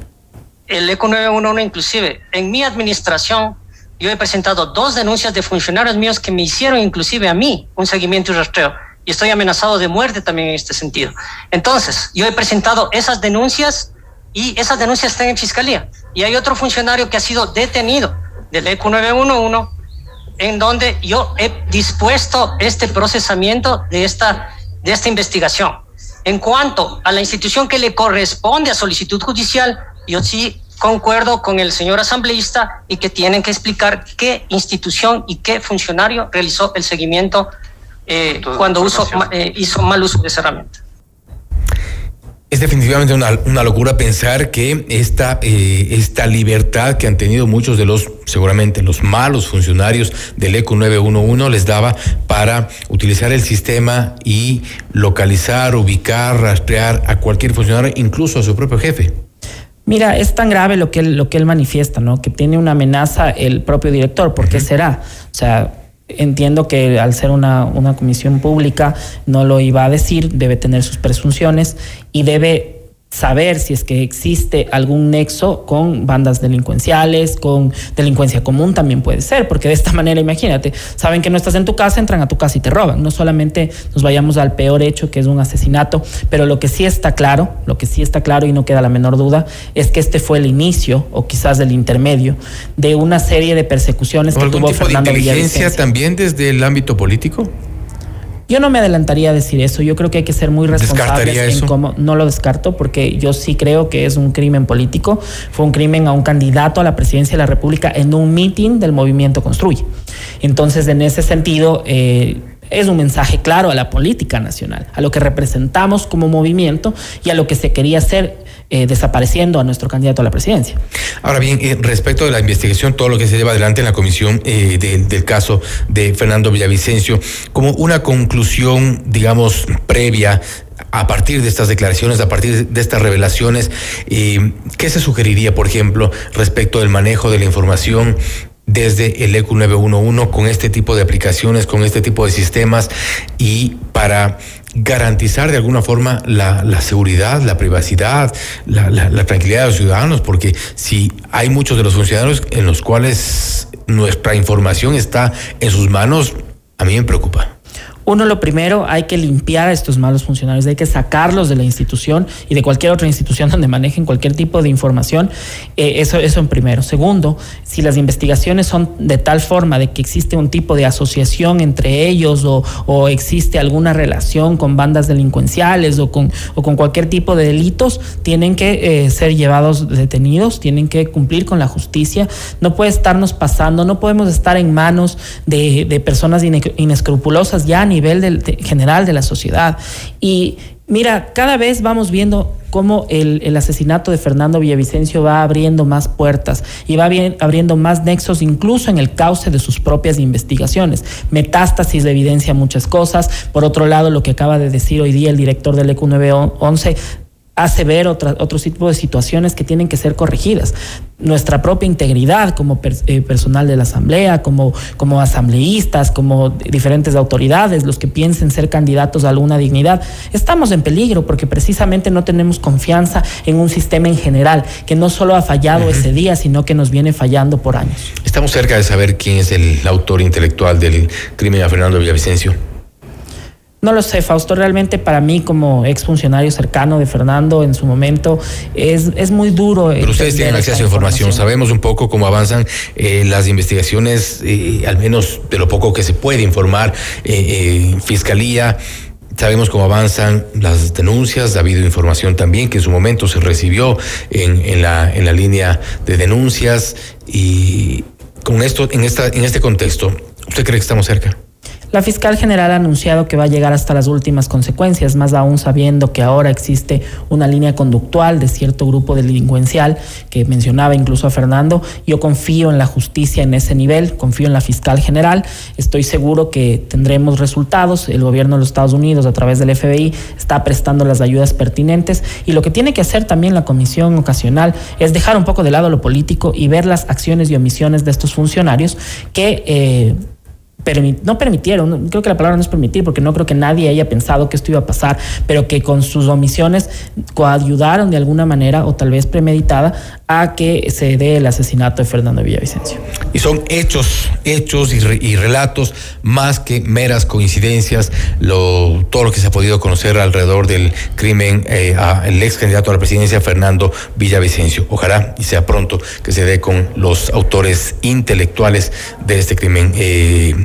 Speaker 24: El ECO 911 inclusive, en mi administración, yo he presentado dos denuncias de funcionarios míos que me hicieron inclusive a mí un seguimiento y rastreo. Y estoy amenazado de muerte también en este sentido. Entonces, yo he presentado esas denuncias y esas denuncias están en fiscalía. Y hay otro funcionario que ha sido detenido del EQ 911 en donde yo he dispuesto este procesamiento de esta, de esta investigación. En cuanto a la institución que le corresponde a solicitud judicial, yo sí concuerdo con el señor asambleísta y que tienen que explicar qué institución y qué funcionario realizó el seguimiento eh, cuando uso, eh, hizo mal uso de esa herramienta.
Speaker 2: Es definitivamente una, una locura pensar que esta, eh, esta libertad que han tenido muchos de los, seguramente los malos funcionarios del ECO 911 les daba para utilizar el sistema y localizar, ubicar, rastrear a cualquier funcionario, incluso a su propio jefe.
Speaker 23: Mira, es tan grave lo que él, lo que él manifiesta, ¿no? Que tiene una amenaza el propio director. ¿Por qué será? O sea, entiendo que al ser una, una comisión pública no lo iba a decir, debe tener sus presunciones y debe saber si es que existe algún nexo con bandas delincuenciales, con delincuencia común también puede ser, porque de esta [LAUGHS] manera, imagínate, saben que no estás en tu casa, entran a tu casa y te roban. No solamente nos vayamos al peor hecho, que es un asesinato, pero lo que sí está claro, lo que sí está claro y no queda la menor duda, es que este fue el inicio, o quizás el intermedio, de una serie de persecuciones que tuvo
Speaker 2: tipo
Speaker 23: Fernando
Speaker 2: de inteligencia
Speaker 23: Villavicencio.
Speaker 2: también desde el ámbito político?
Speaker 23: Yo no me adelantaría a decir eso. Yo creo que hay que ser muy responsables
Speaker 2: ¿Descartaría
Speaker 23: en
Speaker 2: eso?
Speaker 23: cómo. No lo descarto porque yo sí creo que es un crimen político. Fue un crimen a un candidato a la presidencia de la República en un meeting del movimiento Construye. Entonces, en ese sentido. eh, es un mensaje claro a la política nacional, a lo que representamos como movimiento y a lo que se quería hacer eh, desapareciendo a nuestro candidato a la presidencia.
Speaker 2: Ahora bien, eh, respecto de la investigación, todo lo que se lleva adelante en la comisión eh, de- del caso de Fernando Villavicencio, como una conclusión, digamos, previa a partir de estas declaraciones, a partir de estas revelaciones, ¿qué se sugeriría, por ejemplo, respecto del manejo de la información? Desde el E ECU 911 con este tipo de aplicaciones, con este tipo de sistemas y para garantizar de alguna forma la, la seguridad, la privacidad, la, la- la tranquilidad de los ciudadanos, porque si hay muchos de los funcionarios en los cuales nuestra información está en sus manos, a mí me preocupa.
Speaker 23: Uno, lo primero, hay que limpiar a estos malos funcionarios, hay que sacarlos de la institución y de cualquier otra institución [LAUGHS] donde manejen cualquier tipo de información. Eh, eso, eso en primero. Segundo, si las investigaciones son de tal forma de que existe un tipo de asociación entre ellos o, existe alguna relación con bandas delincuenciales o con, o con cualquier tipo de delitos, tienen que eh, ser llevados detenidos, tienen que cumplir con la justicia. No puede estarnos pasando, no podemos estar en manos de, de personas ine- inescrupulosas ya a nivel general de la sociedad. Y Mira, cada vez vamos viendo cómo el, el, asesinato de Fernando Villavicencio va abriendo más puertas y va bien, abriendo más nexos incluso en el cauce de sus propias investigaciones. Metástasis de evidencia muchas cosas. Por otro lado, lo que acaba de decir hoy día el director del ECU 911 hace ver otra, otro tipo de situaciones que tienen que ser corregidas. Nuestra propia integridad como eh, personal de la Asamblea, como, como asambleístas, como diferentes autoridades, los que piensen ser candidatos a alguna dignidad, estamos en peligro porque precisamente no tenemos confianza en un sistema en general que no solo ha fallado ese día, sino que nos viene fallando por años.
Speaker 2: Estamos cerca de saber quién es el autor intelectual del crimen a Fernando Villavicencio.
Speaker 23: No lo sé, Fausto, realmente para mí como exfuncionario cercano de Fernando en su momento es, es muy duro.
Speaker 2: Pero ustedes tienen acceso a información. sabemos un poco cómo avanzan eh, las investigaciones, eh, al menos de lo poco que se puede informar eh, Fiscalía. Sabemos cómo avanzan las denuncias, ha habido información también que en su momento se recibió en, en, la, en la línea de denuncias y con esto, en, esta, en este contexto, ¿usted cree que estamos cerca?
Speaker 23: La fiscal general ha anunciado que va a llegar hasta las últimas consecuencias, más aún sabiendo que ahora existe una línea conductual de cierto grupo delincuencial que mencionaba incluso a Fernando. Yo confío en la justicia en ese nivel, confío en la fiscal general. Estoy seguro que tendremos resultados. El gobierno de los Estados Unidos, a través del FBI, está prestando las ayudas pertinentes. Y lo que tiene que hacer también la comisión ocasional es dejar un poco de lado lo político y ver las acciones y omisiones de estos funcionarios que. Eh, no permitieron, creo que la palabra no es permitir, porque no creo que nadie haya pensado que esto iba a pasar, pero que con sus omisiones coayudaron de alguna manera, o tal vez premeditada, a que se dé el asesinato de Fernando Villavicencio.
Speaker 2: Y son hechos, hechos y, relatos más que meras coincidencias, todo lo que se ha podido conocer alrededor del crimen eh, al ex candidato a la presidencia, Fernando Villavicencio. Ojalá y sea pronto que se dé con los autores intelectuales de este crimen. Eh,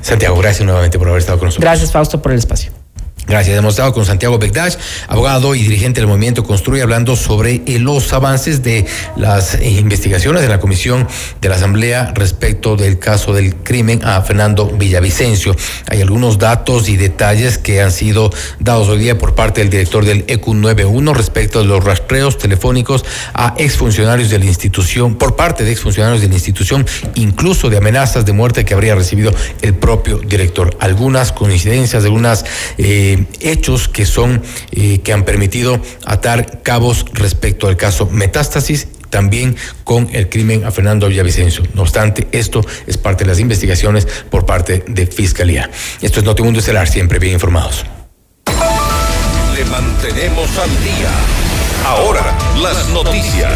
Speaker 2: Santiago, gracias nuevamente por haber estado con nosotros.
Speaker 23: Gracias, Fausto, por el espacio.
Speaker 2: Gracias. Hemos estado con Santiago Begdash, abogado y dirigente del movimiento Construye, hablando sobre eh, los avances de las eh, investigaciones de la Comisión de la Asamblea respecto del caso del crimen a Fernando Villavicencio. Hay algunos datos y detalles que han sido dados hoy día por parte del director del ECU 91 respecto de los rastreos telefónicos a exfuncionarios de la institución, por parte de exfuncionarios de la institución, incluso de amenazas de muerte que habría recibido el propio director. Algunas coincidencias, algunas. Eh, hechos que son, eh, que han permitido atar cabos respecto al caso Metástasis también con el crimen a Fernando Villavicencio. No obstante, esto es parte de las investigaciones por parte de Fiscalía. Esto es Notimundo Estelar, siempre bien informados.
Speaker 1: Le mantenemos al día. Ahora, las noticias.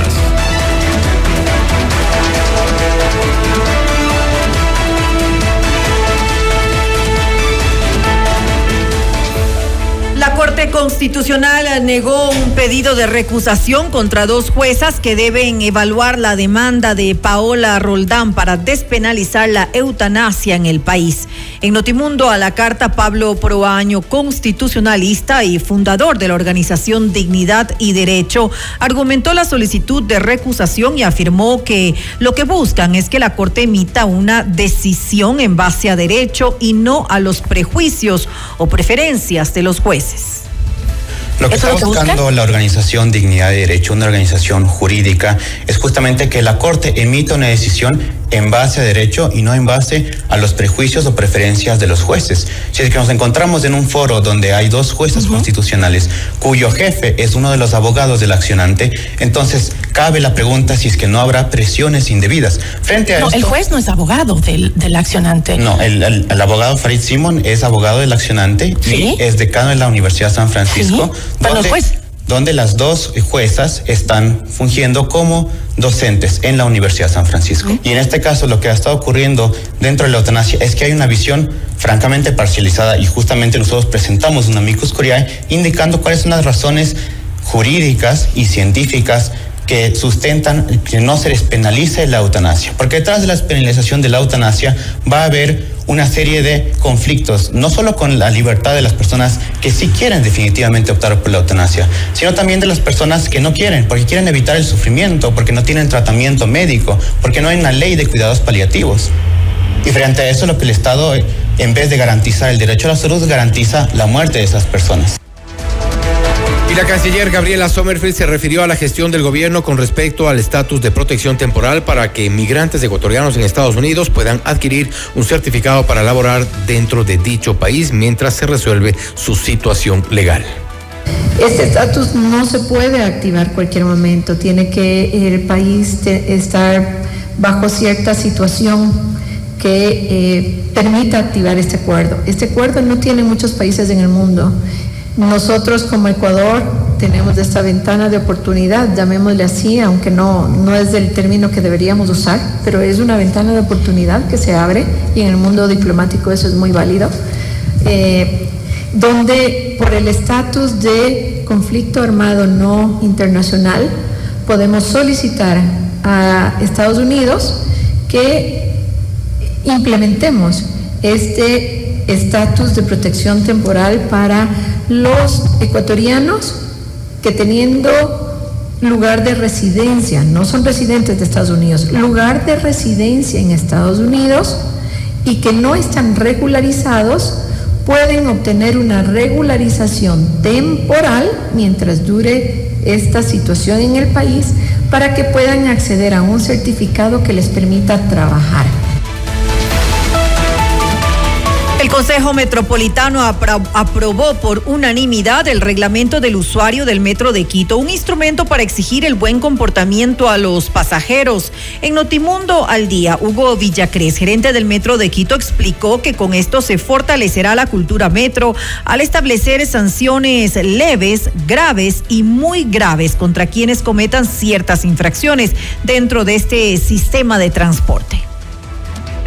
Speaker 3: Corte Constitucional negó un pedido de recusación contra dos juezas que deben evaluar la demanda de Paola Roldán para despenalizar la eutanasia en el país. En Notimundo a la carta Pablo Proaño, constitucionalista y fundador de la organización Dignidad y Derecho, argumentó la solicitud de recusación y afirmó que lo que buscan es que la Corte emita una decisión en base a derecho y no a los prejuicios o preferencias de los jueces.
Speaker 25: Lo que está buscando la organización Dignidad y Derecho, una organización jurídica, es justamente que la Corte emita una decisión en base a derecho y no en base a los prejuicios o preferencias de los jueces. Si es que nos encontramos en un foro donde hay dos jueces constitucionales cuyo jefe es uno de los abogados del accionante, entonces cabe la pregunta si es que no habrá presiones indebidas. Frente a
Speaker 26: no, el juez no es abogado del, del accionante.
Speaker 25: No, el, el, abogado Farid Simon es abogado del accionante y es decano de la Universidad de San Francisco.
Speaker 26: Pero el juez
Speaker 25: donde las dos juezas están fungiendo como docentes en la Universidad de San Francisco. Y en este caso lo que ha estado ocurriendo dentro de la eutanasia es que hay una visión francamente parcializada y justamente nosotros presentamos una amicus curiae indicando cuáles son las razones jurídicas y científicas que sustentan que no se les penalice la eutanasia. Porque detrás de la penalización de la eutanasia va a haber una serie de conflictos, no solo con la libertad de las personas que sí quieren definitivamente optar por la eutanasia, sino también de las personas que no quieren, porque quieren evitar el sufrimiento, porque no tienen tratamiento médico, porque no hay una ley de cuidados paliativos. Y frente a eso, lo que el Estado, en vez de garantizar el derecho a la salud, garantiza la muerte de esas personas.
Speaker 2: La canciller Gabriela Sommerfield se refirió a la gestión del gobierno con respecto al estatus de protección temporal para que migrantes ecuatorianos en Estados Unidos puedan adquirir un certificado para laborar dentro de dicho país mientras se resuelve su situación legal.
Speaker 10: Este estatus no se puede activar cualquier momento, tiene que el país estar bajo cierta situación que eh, permita activar este acuerdo. Este acuerdo no tiene muchos países en el mundo. Nosotros como Ecuador tenemos esta ventana de oportunidad, llamémosle así, aunque no, no es del término que deberíamos usar, pero es una ventana de oportunidad que se abre y en el mundo diplomático eso es muy válido. Eh, donde por el estatus de conflicto armado no internacional podemos solicitar a Estados Unidos que implementemos este estatus de protección temporal para los ecuatorianos que teniendo lugar de residencia, no son residentes de Estados Unidos, lugar de residencia en Estados Unidos y que no están regularizados, pueden obtener una regularización temporal mientras dure esta situación en el país para que puedan acceder a un certificado que les permita trabajar.
Speaker 3: El Consejo Metropolitano aprobó por unanimidad el reglamento del usuario del Metro de Quito, un instrumento para exigir el buen comportamiento a los pasajeros. En Notimundo al día, Hugo Villacrés, gerente del Metro de Quito, explicó que con esto se fortalecerá la cultura metro al establecer sanciones leves, graves y muy graves contra quienes cometan ciertas infracciones dentro de este sistema de transporte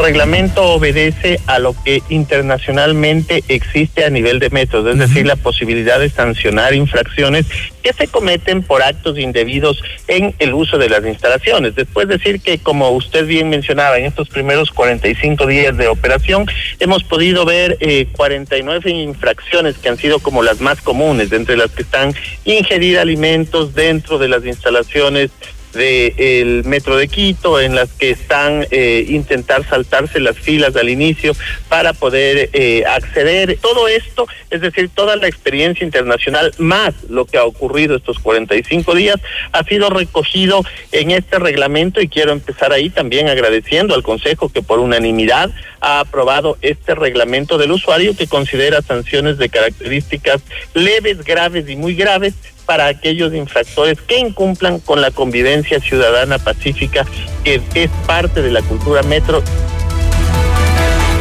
Speaker 27: reglamento obedece a lo que internacionalmente existe a nivel de metros, es decir, la posibilidad de sancionar infracciones que se cometen por actos indebidos en el uso de las instalaciones. Después decir que, como usted bien mencionaba, en estos primeros 45 días de operación hemos podido ver eh, 49 infracciones que han sido como las más comunes, entre las que están ingerir alimentos dentro de las instalaciones del metro de Quito, en las que están eh, intentar saltarse las filas al inicio para poder eh, acceder. Todo esto, es decir, toda la experiencia internacional, más lo que ha ocurrido estos 45 días, ha sido recogido en este reglamento y quiero empezar ahí también agradeciendo al Consejo que por unanimidad ha aprobado este reglamento del usuario que considera sanciones de características leves, graves y muy graves para aquellos infractores que incumplan con la convivencia ciudadana pacífica que es parte de la cultura metro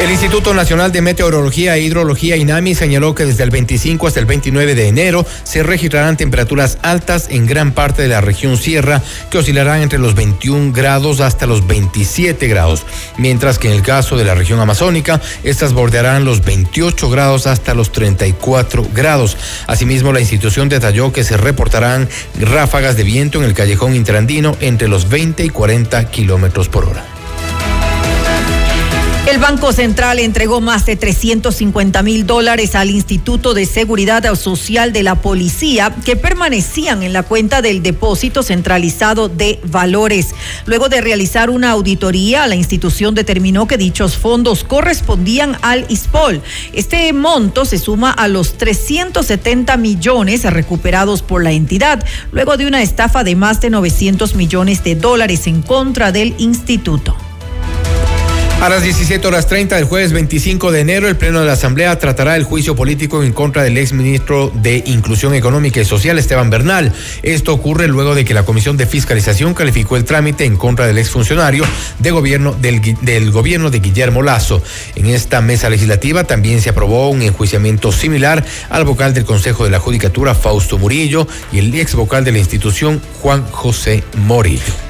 Speaker 2: el Instituto Nacional de Meteorología e Hidrología INAMI señaló que desde el 25 hasta el 29 de enero se registrarán temperaturas altas en gran parte de la región sierra que oscilarán entre los 21 grados hasta los 27 grados, mientras que en el caso de la región amazónica estas bordearán los 28 grados hasta los 34 grados. Asimismo, la institución detalló que se reportarán ráfagas de viento en el callejón interandino entre los 20 y 40 kilómetros por hora.
Speaker 3: El Banco Central entregó más de 350 mil dólares al Instituto de Seguridad Social de la Policía que permanecían en la cuenta del depósito centralizado de valores. Luego de realizar una auditoría, la institución determinó que dichos fondos correspondían al ISPOL. Este monto se suma a los 370 millones recuperados por la entidad, luego de una estafa de más de 900 millones de dólares en contra del instituto.
Speaker 2: A las 17 horas 30 del jueves 25 de enero, el Pleno de la Asamblea tratará el juicio político en contra del exministro de Inclusión Económica y Social, Esteban Bernal. Esto ocurre luego de que la Comisión de Fiscalización calificó el trámite en contra del exfuncionario de gobierno, del, del gobierno de Guillermo Lazo. En esta mesa legislativa también se aprobó un enjuiciamiento similar al vocal del Consejo de la Judicatura, Fausto Murillo, y el ex vocal de la institución, Juan José Morillo.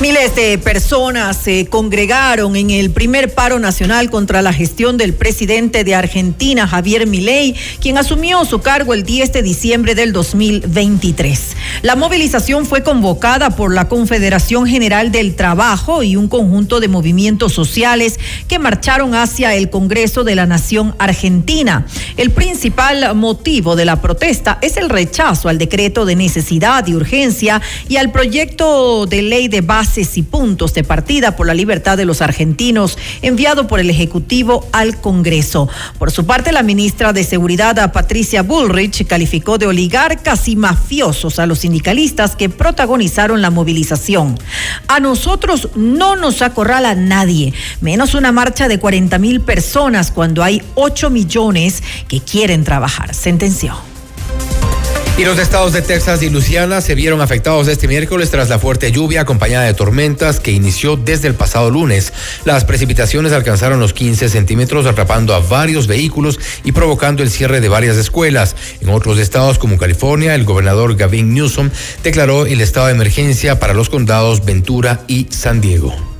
Speaker 3: Miles de personas se congregaron en el primer paro nacional contra la gestión del presidente de Argentina, Javier Milei, quien asumió su cargo el 10 de diciembre del 2023. La movilización fue convocada por la Confederación General del Trabajo y un conjunto de movimientos sociales que marcharon hacia el Congreso de la Nación Argentina. El principal motivo de la protesta es el rechazo al decreto de necesidad y urgencia y al proyecto de ley de base y puntos de partida por la libertad de los argentinos enviado por el Ejecutivo al Congreso. Por su parte, la ministra de Seguridad, Patricia Bullrich, calificó de oligarcas y mafiosos a los sindicalistas que protagonizaron la movilización. A nosotros no nos acorrala nadie, menos una marcha de 40 mil personas cuando hay 8 millones que quieren trabajar, sentenció.
Speaker 2: Y los estados de Texas y Luisiana se vieron afectados este miércoles tras la fuerte lluvia acompañada de tormentas que inició desde el pasado lunes. Las precipitaciones alcanzaron los 15 centímetros, atrapando a varios vehículos y provocando el cierre de varias escuelas. En otros estados como California, el gobernador Gavin Newsom declaró el estado de emergencia para los condados Ventura y San Diego.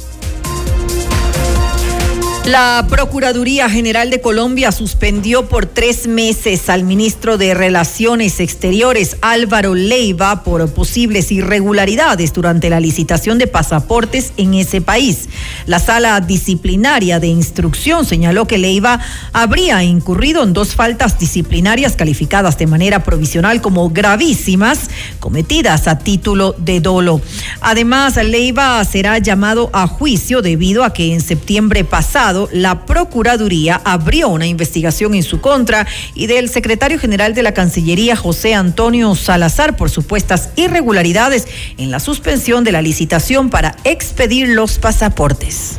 Speaker 3: La Procuraduría General de Colombia suspendió por tres meses al ministro de Relaciones Exteriores, Álvaro Leiva, por posibles irregularidades durante la licitación de pasaportes en ese país. La sala disciplinaria de instrucción señaló que Leiva habría incurrido en dos faltas disciplinarias calificadas de manera provisional como gravísimas, cometidas a título de dolo. Además, Leiva será llamado a juicio debido a que en septiembre pasado la Procuraduría abrió una investigación en su contra y del secretario general de la Cancillería, José Antonio Salazar, por supuestas irregularidades en la suspensión de la licitación para expedir los pasaportes.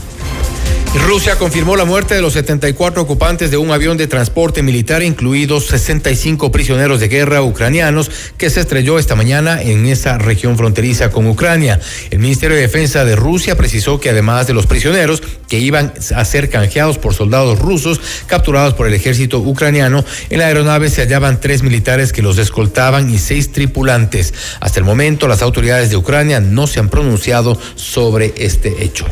Speaker 2: Rusia confirmó la muerte de los 74 ocupantes de un avión de transporte militar, incluidos 65 prisioneros de guerra ucranianos, que se estrelló esta mañana en esa región fronteriza con Ucrania. El Ministerio de Defensa de Rusia precisó que además de los prisioneros que iban a ser canjeados por soldados rusos capturados por el ejército ucraniano, en la aeronave se hallaban tres militares que los escoltaban y seis tripulantes. Hasta el momento, las autoridades de Ucrania no se han pronunciado sobre este hecho.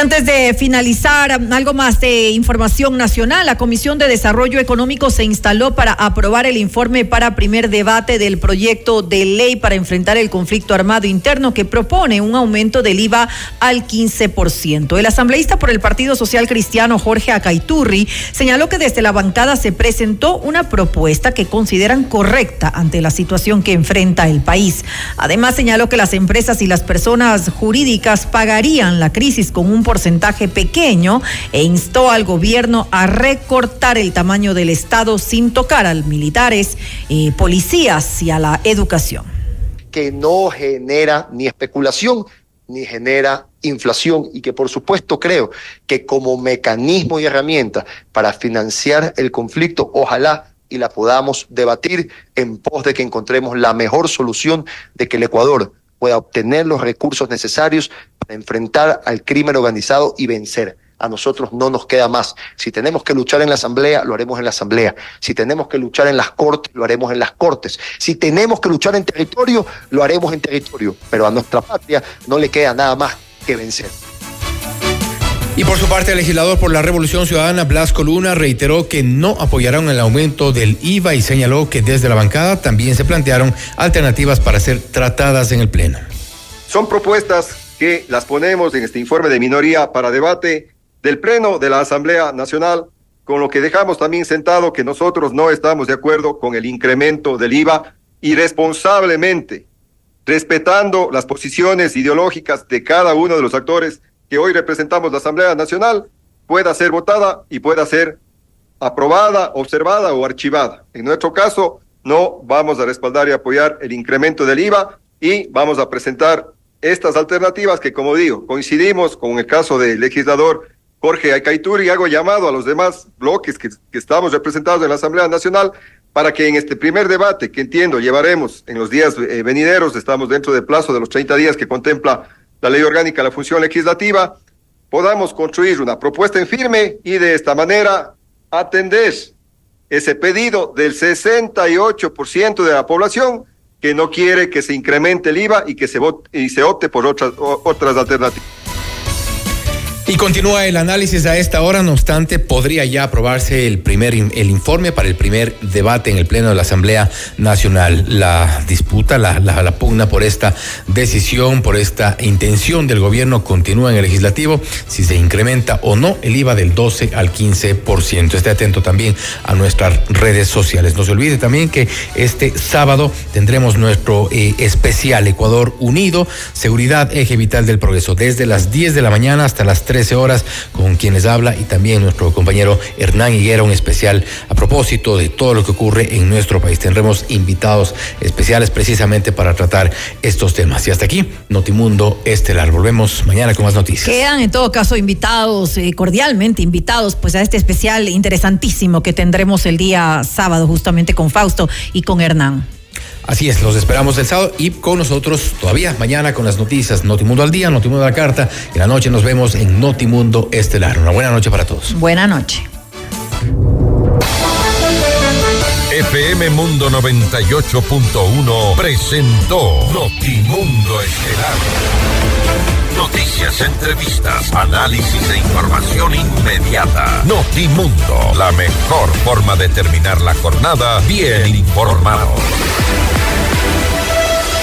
Speaker 3: Antes de finalizar, algo más de información nacional. La Comisión de Desarrollo Económico se instaló para aprobar el informe para primer debate del proyecto de ley para enfrentar el conflicto armado interno que propone un aumento del IVA al 15%. El asambleísta por el Partido Social Cristiano, Jorge Acaiturri, señaló que desde la bancada se presentó una propuesta que consideran correcta ante la situación que enfrenta el país. Además, señaló que las empresas y las personas jurídicas pagarían la crisis con un porcentaje pequeño e instó al gobierno a recortar el tamaño del Estado sin tocar a militares, eh, policías y a la educación.
Speaker 28: Que no genera ni especulación ni genera inflación y que por supuesto creo que como mecanismo y herramienta para financiar el conflicto, ojalá y la podamos debatir en pos de que encontremos la mejor solución de que el Ecuador pueda obtener los recursos necesarios para enfrentar al crimen organizado y vencer. A nosotros no nos queda más. Si tenemos que luchar en la Asamblea, lo haremos en la Asamblea. Si tenemos que luchar en las Cortes, lo haremos en las Cortes. Si tenemos que luchar en territorio, lo haremos en territorio. Pero a nuestra patria no le queda nada más que vencer.
Speaker 2: Y por su parte, el legislador por la Revolución Ciudadana, Blasco Luna, reiteró que no apoyarán el aumento del IVA y señaló que desde la bancada también se plantearon alternativas para ser tratadas en el Pleno.
Speaker 29: Son propuestas que las ponemos en este informe de minoría para debate del Pleno de la Asamblea Nacional, con lo que dejamos también sentado que nosotros no estamos de acuerdo con el incremento del IVA irresponsablemente, respetando las posiciones ideológicas de cada uno de los actores que hoy representamos la Asamblea Nacional pueda ser votada y pueda ser aprobada, observada o archivada. En nuestro caso, no vamos a respaldar y apoyar el incremento del IVA y vamos a presentar estas alternativas que, como digo, coincidimos con el caso del legislador Jorge Acaituri y hago llamado a los demás bloques que, que estamos representados en la Asamblea Nacional para que en este primer debate, que entiendo llevaremos en los días eh, venideros, estamos dentro del plazo de los 30 días que contempla la ley orgánica la función legislativa, podamos construir una propuesta en firme y de esta manera atender ese pedido del 68% de la población que no quiere que se incremente el IVA y que se vote, y se opte por otras, otras alternativas.
Speaker 2: Y continúa el análisis a esta hora, no obstante, podría ya aprobarse el primer el informe para el primer debate en el Pleno de la Asamblea Nacional. La disputa, la, la, pugna por esta decisión, por esta intención del gobierno continúa en el legislativo, si se incrementa o no el IVA del 12 al 15%. Esté atento también a nuestras redes sociales. No se olvide también que este sábado tendremos nuestro eh, especial Ecuador Unido, Seguridad Eje Vital del Progreso, desde las 10 de la mañana hasta las 3 13 horas con quienes habla y también nuestro compañero Hernán Higuera, un especial a propósito de todo lo que ocurre en nuestro país. Tendremos invitados especiales precisamente para tratar estos temas. Y hasta aquí, Notimundo Estelar. Volvemos mañana con más noticias.
Speaker 3: Quedan en todo caso invitados, eh, cordialmente invitados, pues a este especial interesantísimo que tendremos el día sábado justamente con Fausto y con Hernán.
Speaker 2: Así es, los esperamos el sábado y con nosotros todavía mañana con las noticias Notimundo al día, Notimundo a la carta. Y la noche nos vemos en Notimundo Estelar. Una buena noche para todos.
Speaker 3: Buena noche.
Speaker 1: FM Mundo 98.1 presentó Notimundo Estelar. Noticias, entrevistas, análisis e información inmediata. Notimundo, la mejor forma de terminar la jornada bien informado.